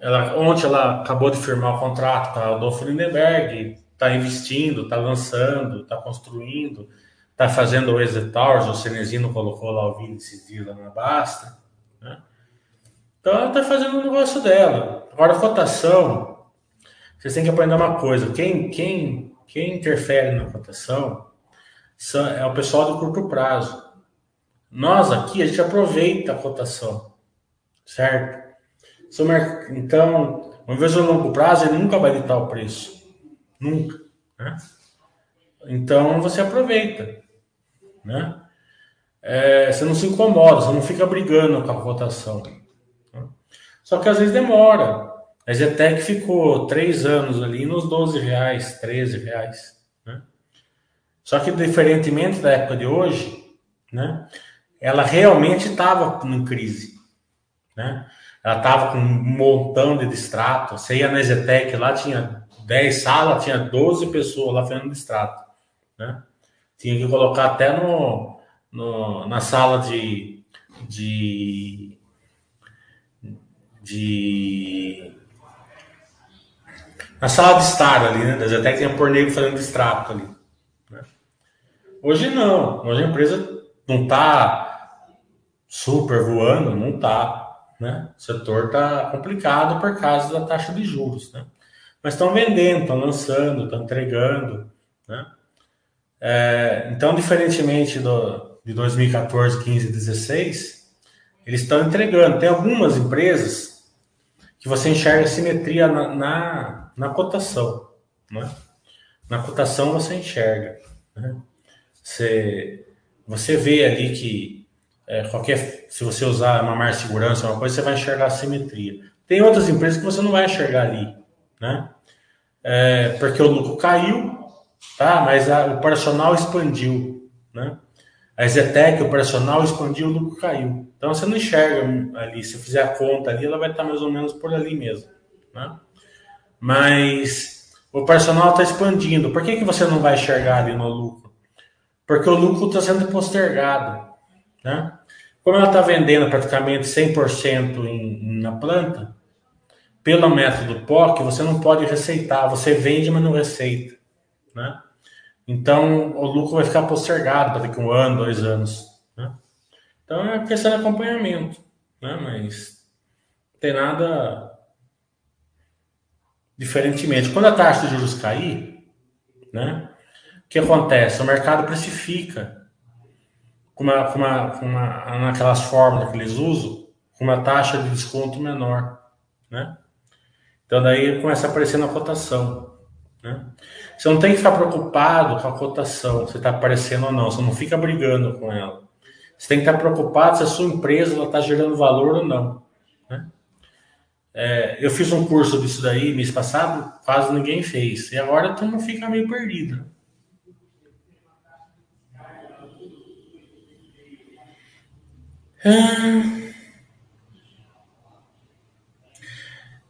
Speaker 1: ela, ontem ela acabou de firmar o contrato com a Adolfo Lindenberg, está investindo, está lançando, está construindo, está fazendo o Exit Towers, o Cenezino colocou lá o vídeo esses na Basta, né? Então ela está fazendo o negócio dela. Agora a cotação, vocês têm que aprender uma coisa. Quem, quem, quem interfere na cotação é o pessoal do curto prazo. Nós aqui, a gente aproveita a cotação, certo? Então, uma vez no longo prazo, ele nunca vai ditar o preço. Nunca. Né? Então, você aproveita. Né? É, você não se incomoda, você não fica brigando com a cotação. Né? Só que às vezes demora. A Zetec ficou três anos ali nos 12 reais, 13 reais. Né? Só que, diferentemente da época de hoje, né, ela realmente estava em crise. Né? Ela estava com um montão de distrato. Você ia na Zetec, lá tinha 10 salas, tinha 12 pessoas lá fazendo distrato. Né? Tinha que colocar até no, no, na sala de, de, de na sala de estar ali, né? Da Zetec tinha por negro fazendo distrato ali. Né? Hoje não. Hoje a empresa não está super voando, não está. Né? O setor está complicado por causa da taxa de juros. Né? Mas estão vendendo, estão lançando, estão entregando. Né? É, então, diferentemente do, de 2014, 15 e 16, eles estão entregando. Tem algumas empresas que você enxerga simetria na, na, na cotação. Né? Na cotação você enxerga. Né? Você, você vê ali que é, qualquer, se você usar uma de segurança, uma coisa, você vai enxergar a simetria. Tem outras empresas que você não vai enxergar ali, né? É, porque o lucro caiu, tá? Mas a, o operacional expandiu, né? A Zetec, o operacional expandiu, o lucro caiu. Então você não enxerga ali. Se fizer a conta ali, ela vai estar mais ou menos por ali mesmo, né? Mas o operacional está expandindo. Por que, que você não vai enxergar ali no lucro? Porque o lucro está sendo postergado, né? Como ela está vendendo praticamente 100% em, na planta, pelo método POC, você não pode receitar. Você vende, mas não receita, né? Então, o lucro vai ficar postergado para daqui um ano, dois anos. Né? Então, é questão de acompanhamento. Né? Mas não tem nada diferentemente. Quando a taxa de juros cair, né? o que acontece? O mercado precifica com uma, com uma, com uma, naquelas fórmulas que eles usam, com uma taxa de desconto menor. Né? Então, daí começa a aparecer na cotação. Né? Você não tem que ficar preocupado com a cotação, se está aparecendo ou não. Você não fica brigando com ela. Você tem que estar preocupado se a sua empresa está gerando valor ou não. Né? É, eu fiz um curso disso daí mês passado, quase ninguém fez. E agora tu não fica meio perdido. Ah,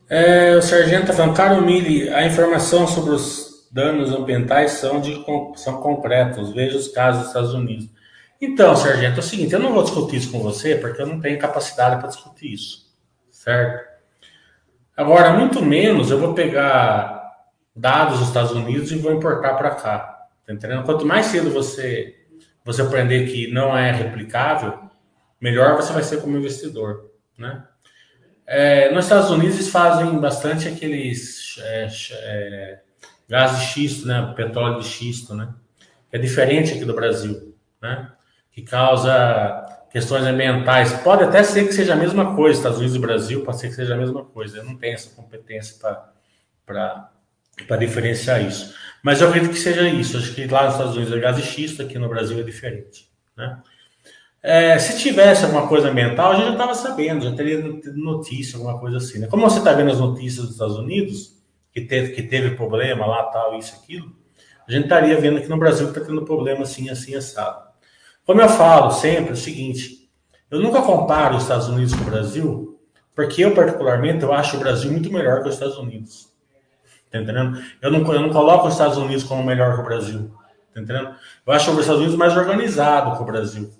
Speaker 1: é, o sargento está falando, caro Mili, a informação sobre os danos ambientais são, de, são concretos. Veja os casos dos Estados Unidos. Então, sargento, é o seguinte, eu não vou discutir isso com você porque eu não tenho capacidade para discutir isso, certo? Agora, muito menos eu vou pegar dados dos Estados Unidos e vou importar para cá, tá entendendo? Quanto mais cedo você você aprender que não é replicável, melhor você vai ser como investidor, né? É, nos Estados Unidos eles fazem bastante aqueles é, é, gás de xisto, né? Petróleo de xisto, né? É diferente aqui do Brasil, né? Que causa questões ambientais. Pode até ser que seja a mesma coisa, Estados Unidos e Brasil, pode ser que seja a mesma coisa. Eu não tenho essa competência para diferenciar isso. Mas eu acredito que seja isso. Acho que lá nos Estados Unidos é gás de xisto, aqui no Brasil é diferente, né? É, se tivesse alguma coisa ambiental, a gente já estava sabendo, já teria notícia, alguma coisa assim. Né? Como você está vendo as notícias dos Estados Unidos, que teve, que teve problema lá, tal, isso, aquilo, a gente estaria vendo que no Brasil está tendo problema assim, assim, assado. Como eu falo sempre, é o seguinte, eu nunca comparo os Estados Unidos com o Brasil, porque eu, particularmente, eu acho o Brasil muito melhor que os Estados Unidos. Tá entendendo? Eu não, eu não coloco os Estados Unidos como melhor que o Brasil. Tá entendendo? Eu acho os Estados Unidos mais organizado que o Brasil.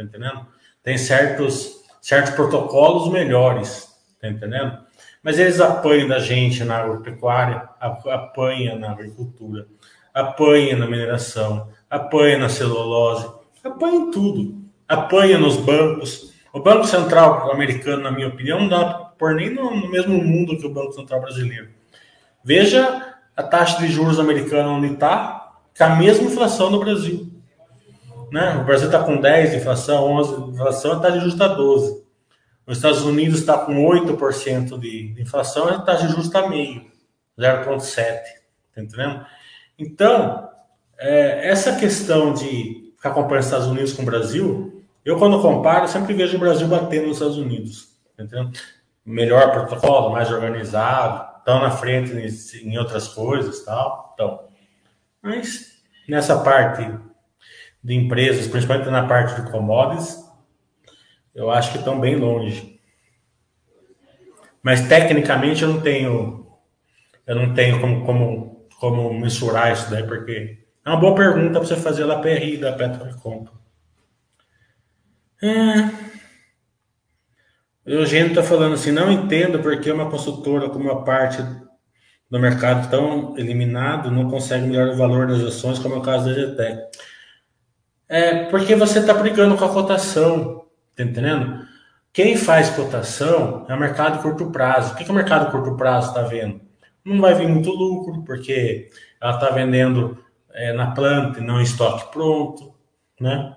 Speaker 1: Tá entendendo? Tem certos, certos protocolos melhores, tá entendendo? Mas eles apanham da gente na agropecuária, apanham na agricultura, apanham na mineração, apanham na celulose, apanham em tudo. Apanha nos bancos. O Banco Central americano, na minha opinião, não dá pôr nem no, no mesmo mundo que o Banco Central brasileiro. Veja a taxa de juros americana onde está, com a mesma inflação no Brasil. Né? O Brasil está com 10 de inflação, 11 de inflação, a taxa de juros está 12. Os Estados Unidos está com 8% de, inflação, a taxa de juros está meio, 0,7. Tá entendendo? Então, é, essa questão de ficar comparando os Estados Unidos com o Brasil, eu quando comparo, sempre vejo o Brasil batendo nos Estados Unidos. Tá entendendo? Melhor protocolo, mais organizado, estão na frente em outras coisas tal. Então, mas nessa parte de empresas, principalmente na parte de commodities, eu acho que estão bem longe. Mas tecnicamente eu não tenho eu não tenho como, como, como mensurar isso daí, porque é uma boa pergunta para você fazer lá PRI da Petrocomp. É. O Eugênio está falando assim, não entendo porque uma consultora com uma parte do mercado tão eliminado não consegue melhorar o valor das ações, como é o caso da GTEC. É porque você está brigando com a cotação, tá entendendo? Quem faz cotação é o mercado curto prazo. O que, que o mercado curto prazo está vendo? Não vai vir muito lucro, porque ela está vendendo é, na planta e não em estoque pronto, né?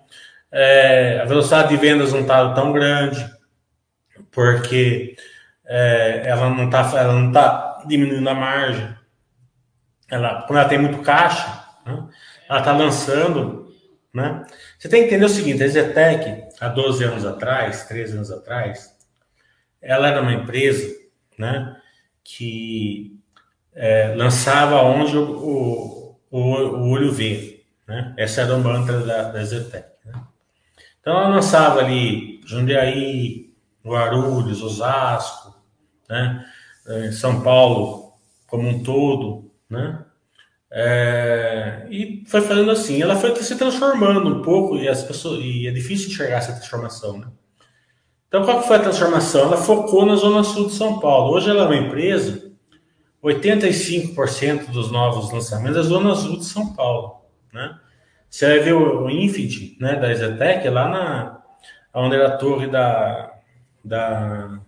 Speaker 1: É, a velocidade de vendas não está tão grande, porque é, ela não está tá diminuindo a margem. Ela, quando ela tem muito caixa, né? ela está lançando né? Você tem que entender o seguinte: a Zetec, há 12 anos atrás, 13 anos atrás, ela era uma empresa né, que é, lançava onde o, o, o, olho vê. Né? Essa era o mantra da, da Zetec. Né? Então ela lançava ali Jundiaí, Guarulhos, Osasco, né? É, São Paulo como um todo, né? É, e foi fazendo assim. Ela foi se transformando um pouco e as pessoas e é difícil enxergar essa transformação, né? Então, qual foi a transformação? Ela focou na zona sul de São Paulo. Hoje ela é uma empresa, 85% dos novos lançamentos é zona sul de São Paulo, né? Você vai ver o, Infinity, né, da Exetec, lá na onde era a torre da da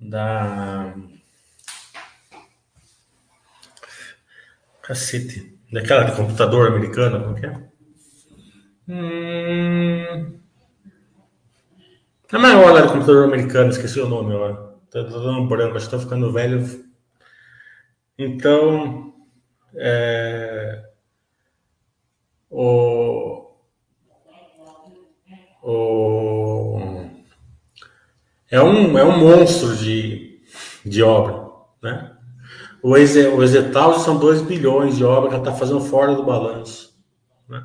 Speaker 1: da Cacete. Daquela de computador americana, como que é? Hum... A maior lá de computador americano, esqueci o nome agora. Tá, dando branco, acho que ficando velho. Então, é... o... o... É um, é um monstro de, de obra, né? O, Exe, Exetal são 2 bilhões de obra que está fazendo fora do balanço. Né?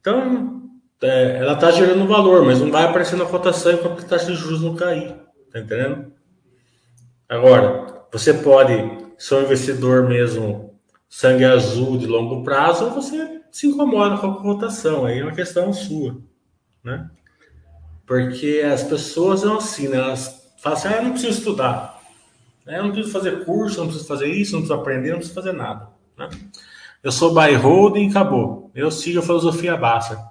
Speaker 1: Então, é, ela está gerando valor, mas não vai aparecer na cotação enquanto a taxa de juros não cair. Tá entendendo? Agora, você pode ser um investidor mesmo sangue azul de longo prazo ou você se incomoda com a cotação. Aí é uma questão sua. Né? Porque as pessoas são assim, né? elas falam assim, ah, eu não preciso estudar. Né? Eu não preciso fazer curso, não preciso fazer isso, não preciso aprender, não preciso fazer nada. Né? Eu sou buy holding, acabou. Eu sigo a filosofia básica.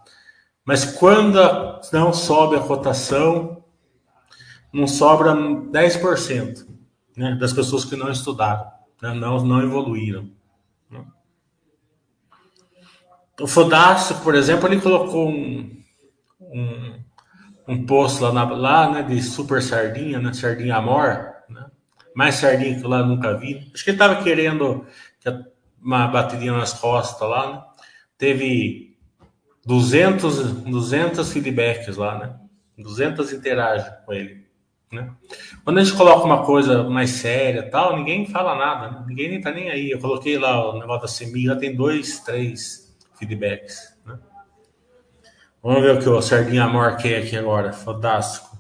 Speaker 1: Mas quando não sobe a cotação, não sobra 10% né, das pessoas que não estudaram, né, não, não evoluíram. Né? O Fodácio, por exemplo, ele colocou um, um, um posto lá, na, lá né, de super sardinha, né, sardinha amor, mais sardinha que eu lá nunca vi. Acho que ele estava querendo uma bateria nas costas lá, né? Teve 200, 200 feedbacks lá, né? 200 interagem com ele, né? Quando a gente coloca uma coisa mais séria tal, ninguém fala nada, né? ninguém nem tá nem aí. Eu coloquei lá o negócio da semi, já tem dois, três feedbacks, né? Vamos ver o que o Sardinha Amor quer aqui agora, fantástico.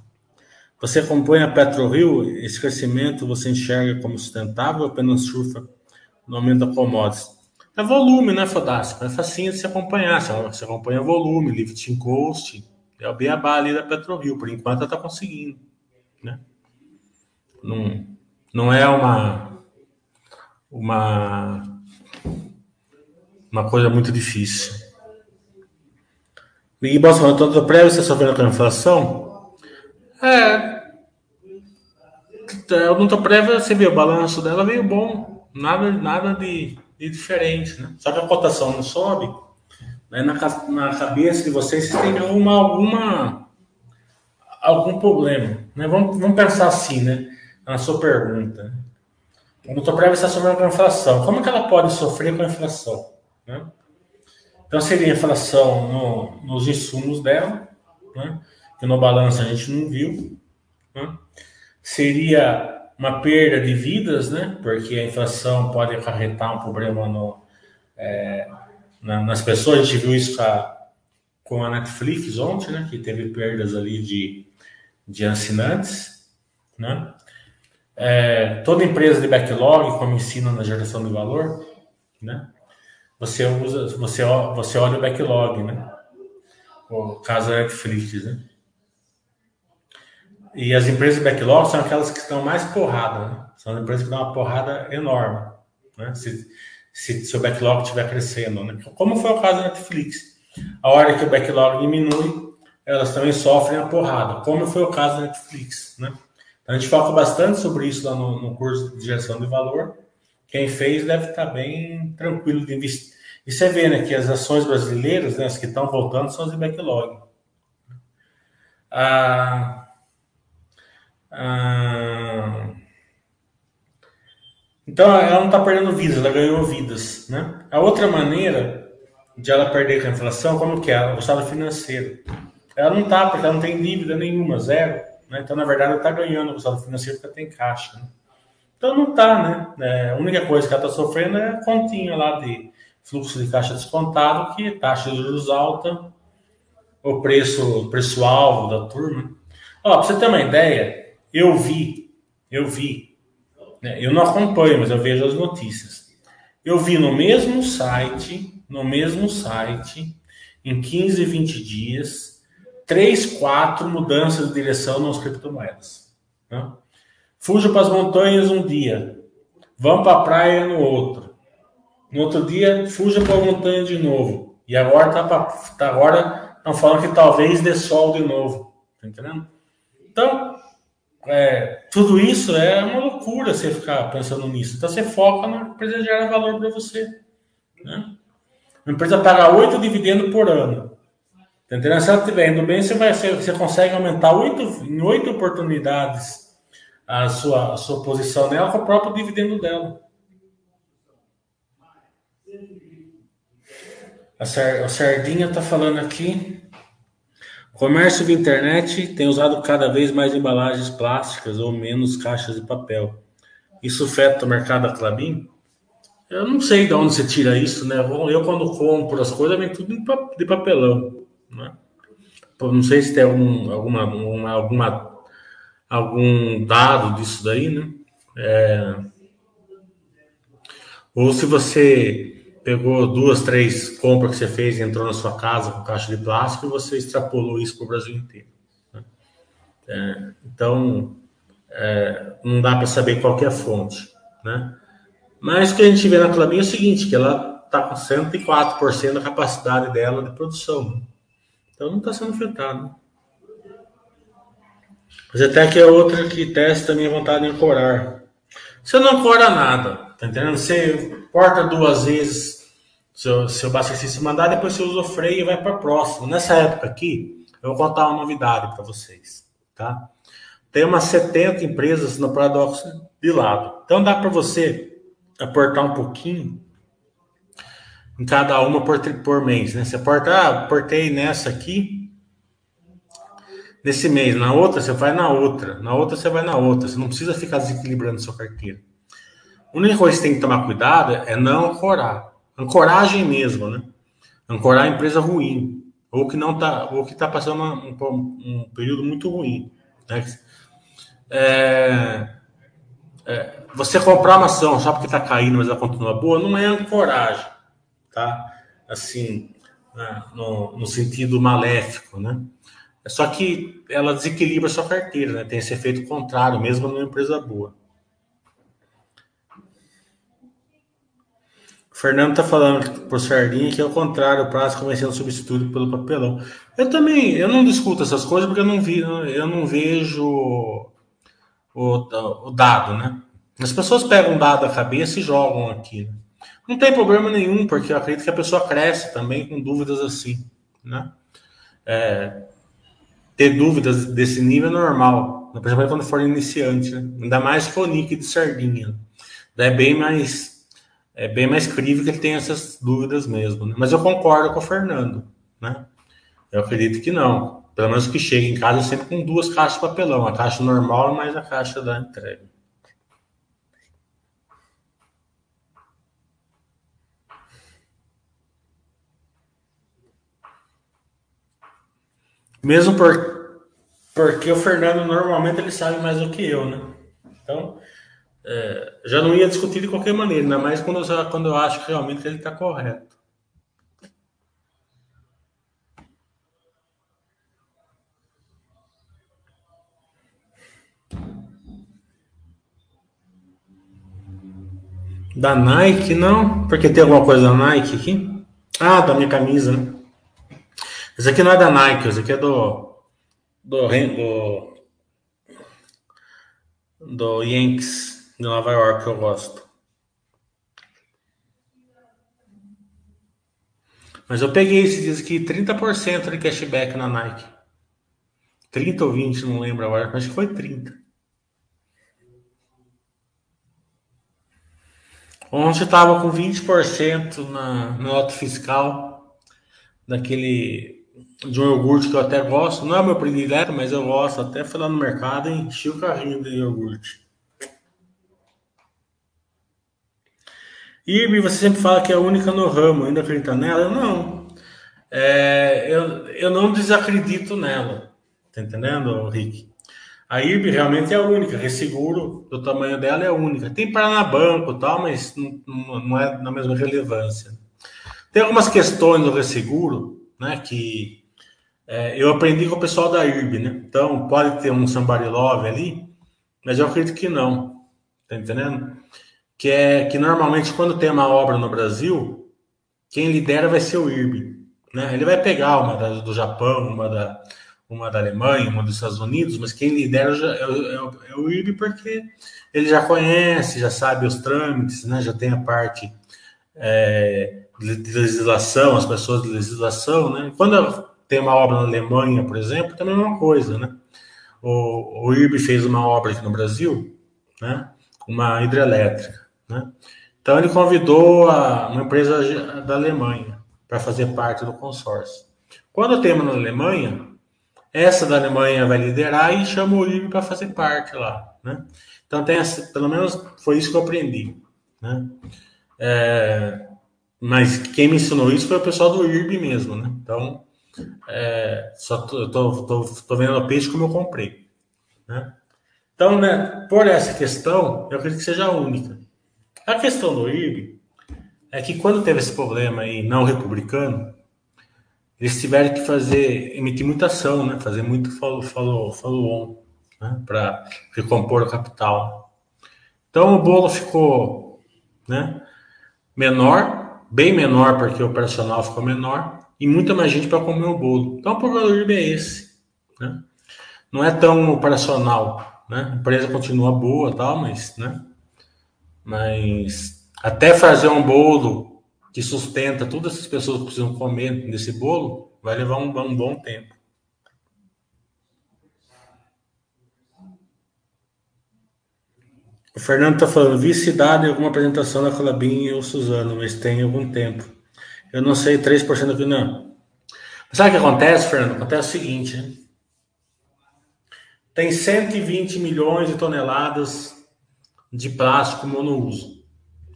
Speaker 1: Você acompanha a PetroRio? Esse crescimento você enxerga como sustentável ou apenas surfa no aumento da commodities? É volume, né, Fodástico? É facinho de se acompanhar. Você acompanha volume, lifting cost. É o beabá ali da PetroRio. Por enquanto, ela está conseguindo. Né? Não, não é uma, uma, uma coisa muito difícil. E, Bolsonaro, todo prévio você sofrendo com a inflação? É. Então, no prévia, você vê, o balanço dela veio bom, nada, nada de, de diferente, né? Só que a cotação não sobe, né? na, na cabeça de vocês, vocês têm alguma, alguma algum problema, né? Vamos, vamos pensar assim, né? Na sua pergunta. O Nutriprévia está sofrendo com a inflação. Como é que ela pode sofrer com a inflação? Né? Então seria inflação no, nos insumos dela, né? Que no balanço a gente não viu. Né? Seria uma perda de vidas, né? porque a inflação pode acarretar um problema no, é, na, nas pessoas. A gente viu isso com a, com a Netflix ontem, né? que teve perdas ali de, de assinantes. Né? É, toda empresa de backlog, como ensina na geração de valor, né? você usa, você, você olha o backlog, né? O caso da Netflix, né? E as empresas de backlog são aquelas que estão mais porrada, né? São as empresas que dão uma porrada enorme, né? Se, se seu backlog estiver crescendo, né? Como foi o caso da Netflix. A hora que o backlog diminui, elas também sofrem a porrada, como foi o caso da Netflix, né? Então, a gente foca bastante sobre isso lá no, no curso de geração de valor, quem fez deve estar bem tranquilo de investir. E você vê né, que as ações brasileiras, né, as que estão voltando, são as de backlog. Ah, ah, então ela não está perdendo vidas, ela ganhou vidas. Né? A outra maneira de ela perder com a inflação, como que é? O estado financeiro. Ela não está, porque ela não tem dívida nenhuma, zero. Né? Então, na verdade, ela está ganhando o estado financeiro porque tem caixa. Né? Então não está, né? É, a única coisa que ela está sofrendo é a continha lá de fluxo de caixa descontado, que taxa de juros alta, o preço, preço alvo da turma. Ó, para você ter uma ideia, eu vi, eu vi, né? eu não acompanho, mas eu vejo as notícias. Eu vi no mesmo site, no mesmo site, em 15, 20 dias, 3, 4 mudanças de direção nas criptomoedas. Né? Fuja para as montanhas um dia, vão para a praia no outro. No outro dia, fuja para a montanha de novo. E agora tá, pra, tá agora estão falando que talvez dê sol de novo. Tá entendendo? Então, é, tudo isso é uma loucura você ficar pensando nisso. Então você foca na empresa gerar valor para você. Né? A empresa paga oito dividendos por ano. Tá entendendo? Se ela estiver indo bem, você, vai, você, consegue aumentar oito, em oito oportunidades a sua, a sua posição nela com o próprio dividendo dela. A Sardinha está falando aqui. Comércio de internet tem usado cada vez mais embalagens plásticas ou menos caixas de papel. Isso afeta o mercado da Clabin? Eu não sei de onde você tira isso, né? Eu, quando compro as coisas, vem tudo de papelão, né? Não sei se tem algum, alguma, uma, alguma algum dado disso daí, né? É... Ou se você pegou duas, três compras que você fez e entrou na sua casa com caixa de plástico e você extrapolou isso para o Brasil inteiro. Né? É, então, é, não dá para saber qual é a fonte, né? Mas o que a gente vê na Clabin é o seguinte, que ela está com 104% da capacidade dela de produção. Né? Então não está sendo afetado. Mas até que é outra que testa a minha vontade de ancorar. Você não ancora nada, tá entendendo? Você porta duas vezes seu, seu bastecista mandar, depois você usa o freio e vai para próximo. Nessa época aqui, eu vou contar uma novidade para vocês, tá? Tem umas 70 empresas no Paradoxo de lado. Então dá para você aportar um pouquinho em cada uma por, por mês, né? Você aporta, ah, portei nessa aqui, nesse mês, na outra você vai na outra, na outra você vai na outra. Você não precisa ficar desequilibrando sua carteira. A única coisa que você tem que tomar cuidado é não ancorar. Ancoragem mesmo, né? Ancorar a empresa ruim. Ou que não tá, ou que está passando um, um, período muito ruim. Né? É, é, você comprar uma ação só porque está caindo, mas ela continua boa, não é ancoragem, tá? Assim, né? no, no sentido maléfico, né? É só que ela desequilibra a sua carteira, né? Tem esse efeito contrário, mesmo numa empresa boa. Fernando está falando por Sardinha que é o contrário, o prazo começando substituído pelo papelão. Eu também, eu não discuto essas coisas porque eu não vi, eu não vejo o, o dado, né? As pessoas pegam um dado da cabeça e jogam aqui. Né? Não tem problema nenhum, porque eu acredito que a pessoa cresce também com dúvidas assim, né? É, ter dúvidas desse nível é normal, principalmente quando for iniciante, né? Ainda mais com o nick de sardinha. Daí é bem mais é bem mais crível que ele tem essas dúvidas mesmo. Né? Mas eu concordo com o Fernando, né? Eu acredito que não. Pelo menos que chegue em casa sempre com duas caixas de papelão, a caixa normal mais a caixa da entrega. Mesmo por, porque o Fernando normalmente ele sabe mais do que eu, né? Então, é, já não ia discutir de qualquer maneira, ainda mais quando eu, quando eu acho realmente ele está correto. Da Nike, não? Porque tem alguma coisa da Nike aqui? Ah, da minha camisa, né? Esse aqui não é da Nike, esse aqui é do. Do. Do, do Yankees de Nova York que eu gosto. Mas eu peguei esse dias aqui 30% de cashback na Nike. 30 ou 20, não lembro agora, acho que foi 30. Ontem estava com 20% na, na nota fiscal daquele de um iogurte que eu até gosto. Não é meu predileto, mas eu gosto. Até fui lá no mercado e enchi o carrinho de iogurte. E você sempre fala que é a única no ramo, ainda acredita nela? Não. É, eu, eu não desacredito nela. Tá entendendo, Rick? A IRB realmente é a única, resseguro do tamanho dela é a única. Tem Paranabanco e tal, mas não, não é na mesma relevância. Tem algumas questões do resseguro, né, que é, eu aprendi com o pessoal da IRB, né? Então, pode ter um somebody love ali, mas eu acredito que não. Tá entendendo? Que é que normalmente quando tem uma obra no Brasil, quem lidera vai ser o IRB, né? Ele vai pegar uma da, do Japão, uma da uma da Alemanha, uma dos Estados Unidos, mas quem lidera é, é, é o IRB porque ele já conhece, já sabe os trâmites, né? já tem a parte é, de legislação, as pessoas de legislação. Né? Quando tem uma obra na Alemanha, por exemplo, também é uma coisa. Né? O, o IRB fez uma obra aqui no Brasil, né? uma hidrelétrica. Né? Então ele convidou a, uma empresa da Alemanha para fazer parte do consórcio. Quando tem uma na Alemanha, essa da Alemanha vai liderar e chama o Uribe para fazer parte lá, né? Então tem essa, pelo menos foi isso que eu aprendi, né? É, mas quem me ensinou isso foi o pessoal do IRB mesmo, né? Então, é, só tô, tô, tô, tô vendo o peixe como eu comprei, né? Então, né, por essa questão, eu acredito que seja a única. A questão do IRB é que quando teve esse problema aí não republicano, eles tiveram que fazer, emitir muita ação, né? Fazer muito follow, follow, follow on, né? Para recompor o capital. Então o bolo ficou, né? Menor, bem menor porque o operacional ficou menor e muita mais gente para comer o bolo. Então o problema do é esse, né? Não é tão operacional, né? A empresa continua boa, tal, mas, né? Mas até fazer um bolo que sustenta todas essas pessoas que precisam comer nesse bolo, vai levar um, um bom tempo. O Fernando está falando, vi cidade em alguma apresentação da Colabim ou Suzano, mas tem algum tempo. Eu não sei 3% aqui, não. sabe o que acontece, Fernando? Acontece o seguinte, né? Tem 120 milhões de toneladas de plástico monouso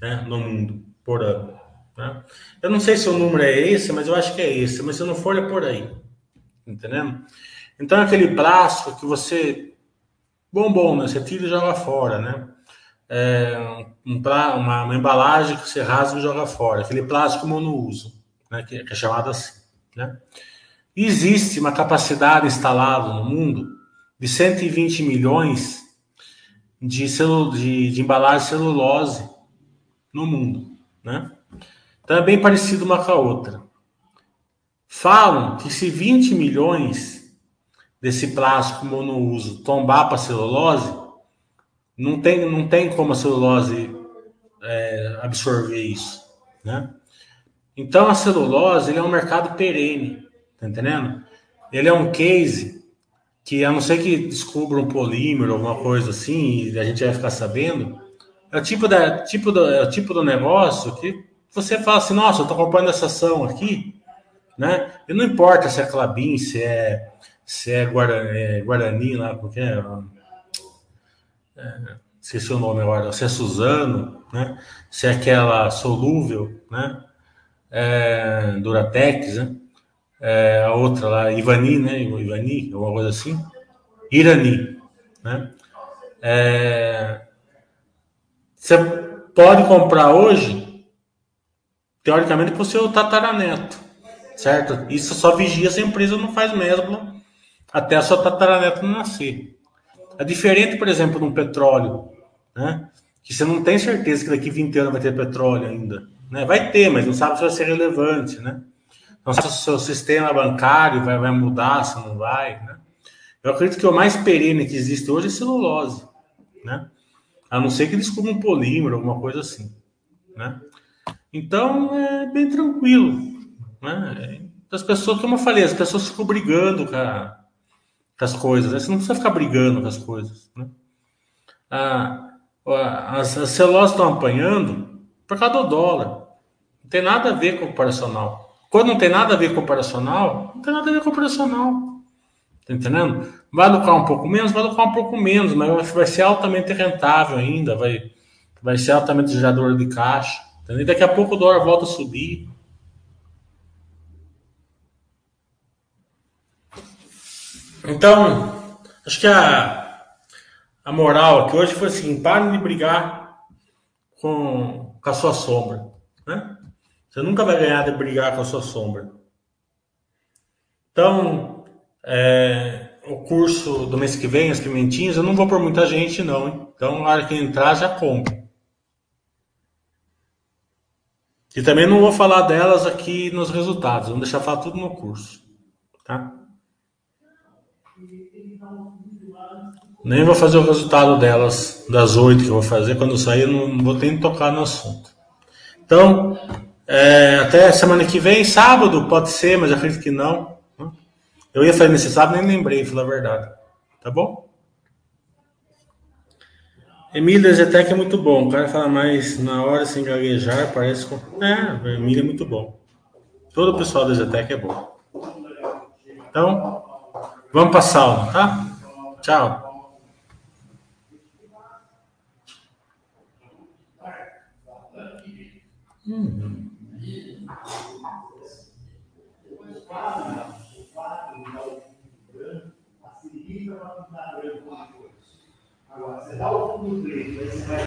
Speaker 1: né, no mundo por ano. Né? Eu não sei se o número é esse, mas eu acho que é esse. Mas se não for, é por aí. Entendendo? Então, aquele plástico que você. Bombom, né? Você tira e joga fora, né? É, um, uma, uma, embalagem que você rasga e joga fora. Aquele plástico monouso, né? que, que é chamado assim. Né? Existe uma capacidade instalada no mundo de 120 milhões de, celu, de, de embalagem celulose no mundo, né? Então é bem parecido uma com a outra. Falam que se 20 milhões desse plástico monouso tombar para celulose, não tem, não tem como a celulose é, absorver isso, né? Então a celulose ele é um mercado perene, tá entendendo? Ele é um case que a não ser que descubra um polímero, alguma coisa assim, e a gente vai ficar sabendo, é o tipo, da, tipo, do, é o tipo do negócio que você fala assim, nossa, eu estou comprando essa ação aqui, né? E não importa se é Clabin, se é, se é, Guarani, é Guarani lá, porque é, é, esqueci o nome agora, se é Suzano, né? Se é aquela solúvel, né? É, Duratex, né? É, a outra lá, Ivani, né? Ivani, alguma coisa assim. Irani, né? É, você pode comprar hoje, teoricamente, para o seu tataraneto, certo? Isso só vigia se a empresa não faz mesmo até a sua tataraneto nascer. É diferente, por exemplo, de um petróleo, né? Que você não tem certeza que daqui 20 anos vai ter petróleo ainda. Né? Vai ter, mas não sabe se vai ser relevante, né? Sabe se o seu sistema bancário vai, vai mudar, se não vai, né? Eu acredito que o mais perene que existe hoje é celulose, né? A não ser que descubra um polímero, alguma coisa assim, né? Então, é bem tranquilo, né? As pessoas, como eu falei, as pessoas ficam brigando com, a, com as coisas, né? Você não precisa ficar brigando com as coisas, né? Ah, as, as celuloses estão apanhando por causa do dólar. Não tem nada a ver com o operacional. Quando não tem nada a ver com operacional, não tem nada a ver com operacional. Tá entendendo? Vai lucrar um pouco menos, vai lucrar um pouco menos, mas vai ser altamente rentável ainda, vai, vai ser altamente gerador de caixa. Entendeu? E daqui a pouco o dólar volta a subir. Então, acho que a, a moral aqui hoje foi assim: parem de brigar com, com a sua sombra. Né? Você nunca vai ganhar de brigar com a sua sombra. Então, é, o curso do mês que vem, as pimentinhas, eu não vou por muita gente, não. Hein? Então, na hora que entrar, já compre. E também não vou falar delas aqui nos resultados, vamos deixar falar tudo no curso. Tá? Nem vou fazer o resultado delas, das oito que eu vou fazer. Quando sair, eu não vou nem tocar no assunto. Então, é, até semana que vem, sábado, pode ser, mas acredito que não. Eu ia fazer nesse sábado, nem lembrei, falar a verdade. Tá bom? Emília Zetec é muito bom. O cara fala mais na hora sem gaguejar, parece. Com... É, Emília é muito bom. Todo o pessoal da Zetec é bom. Então, vamos para a tá? Tchau. Uhum. Agora, você dá o fundo preto, aí você vai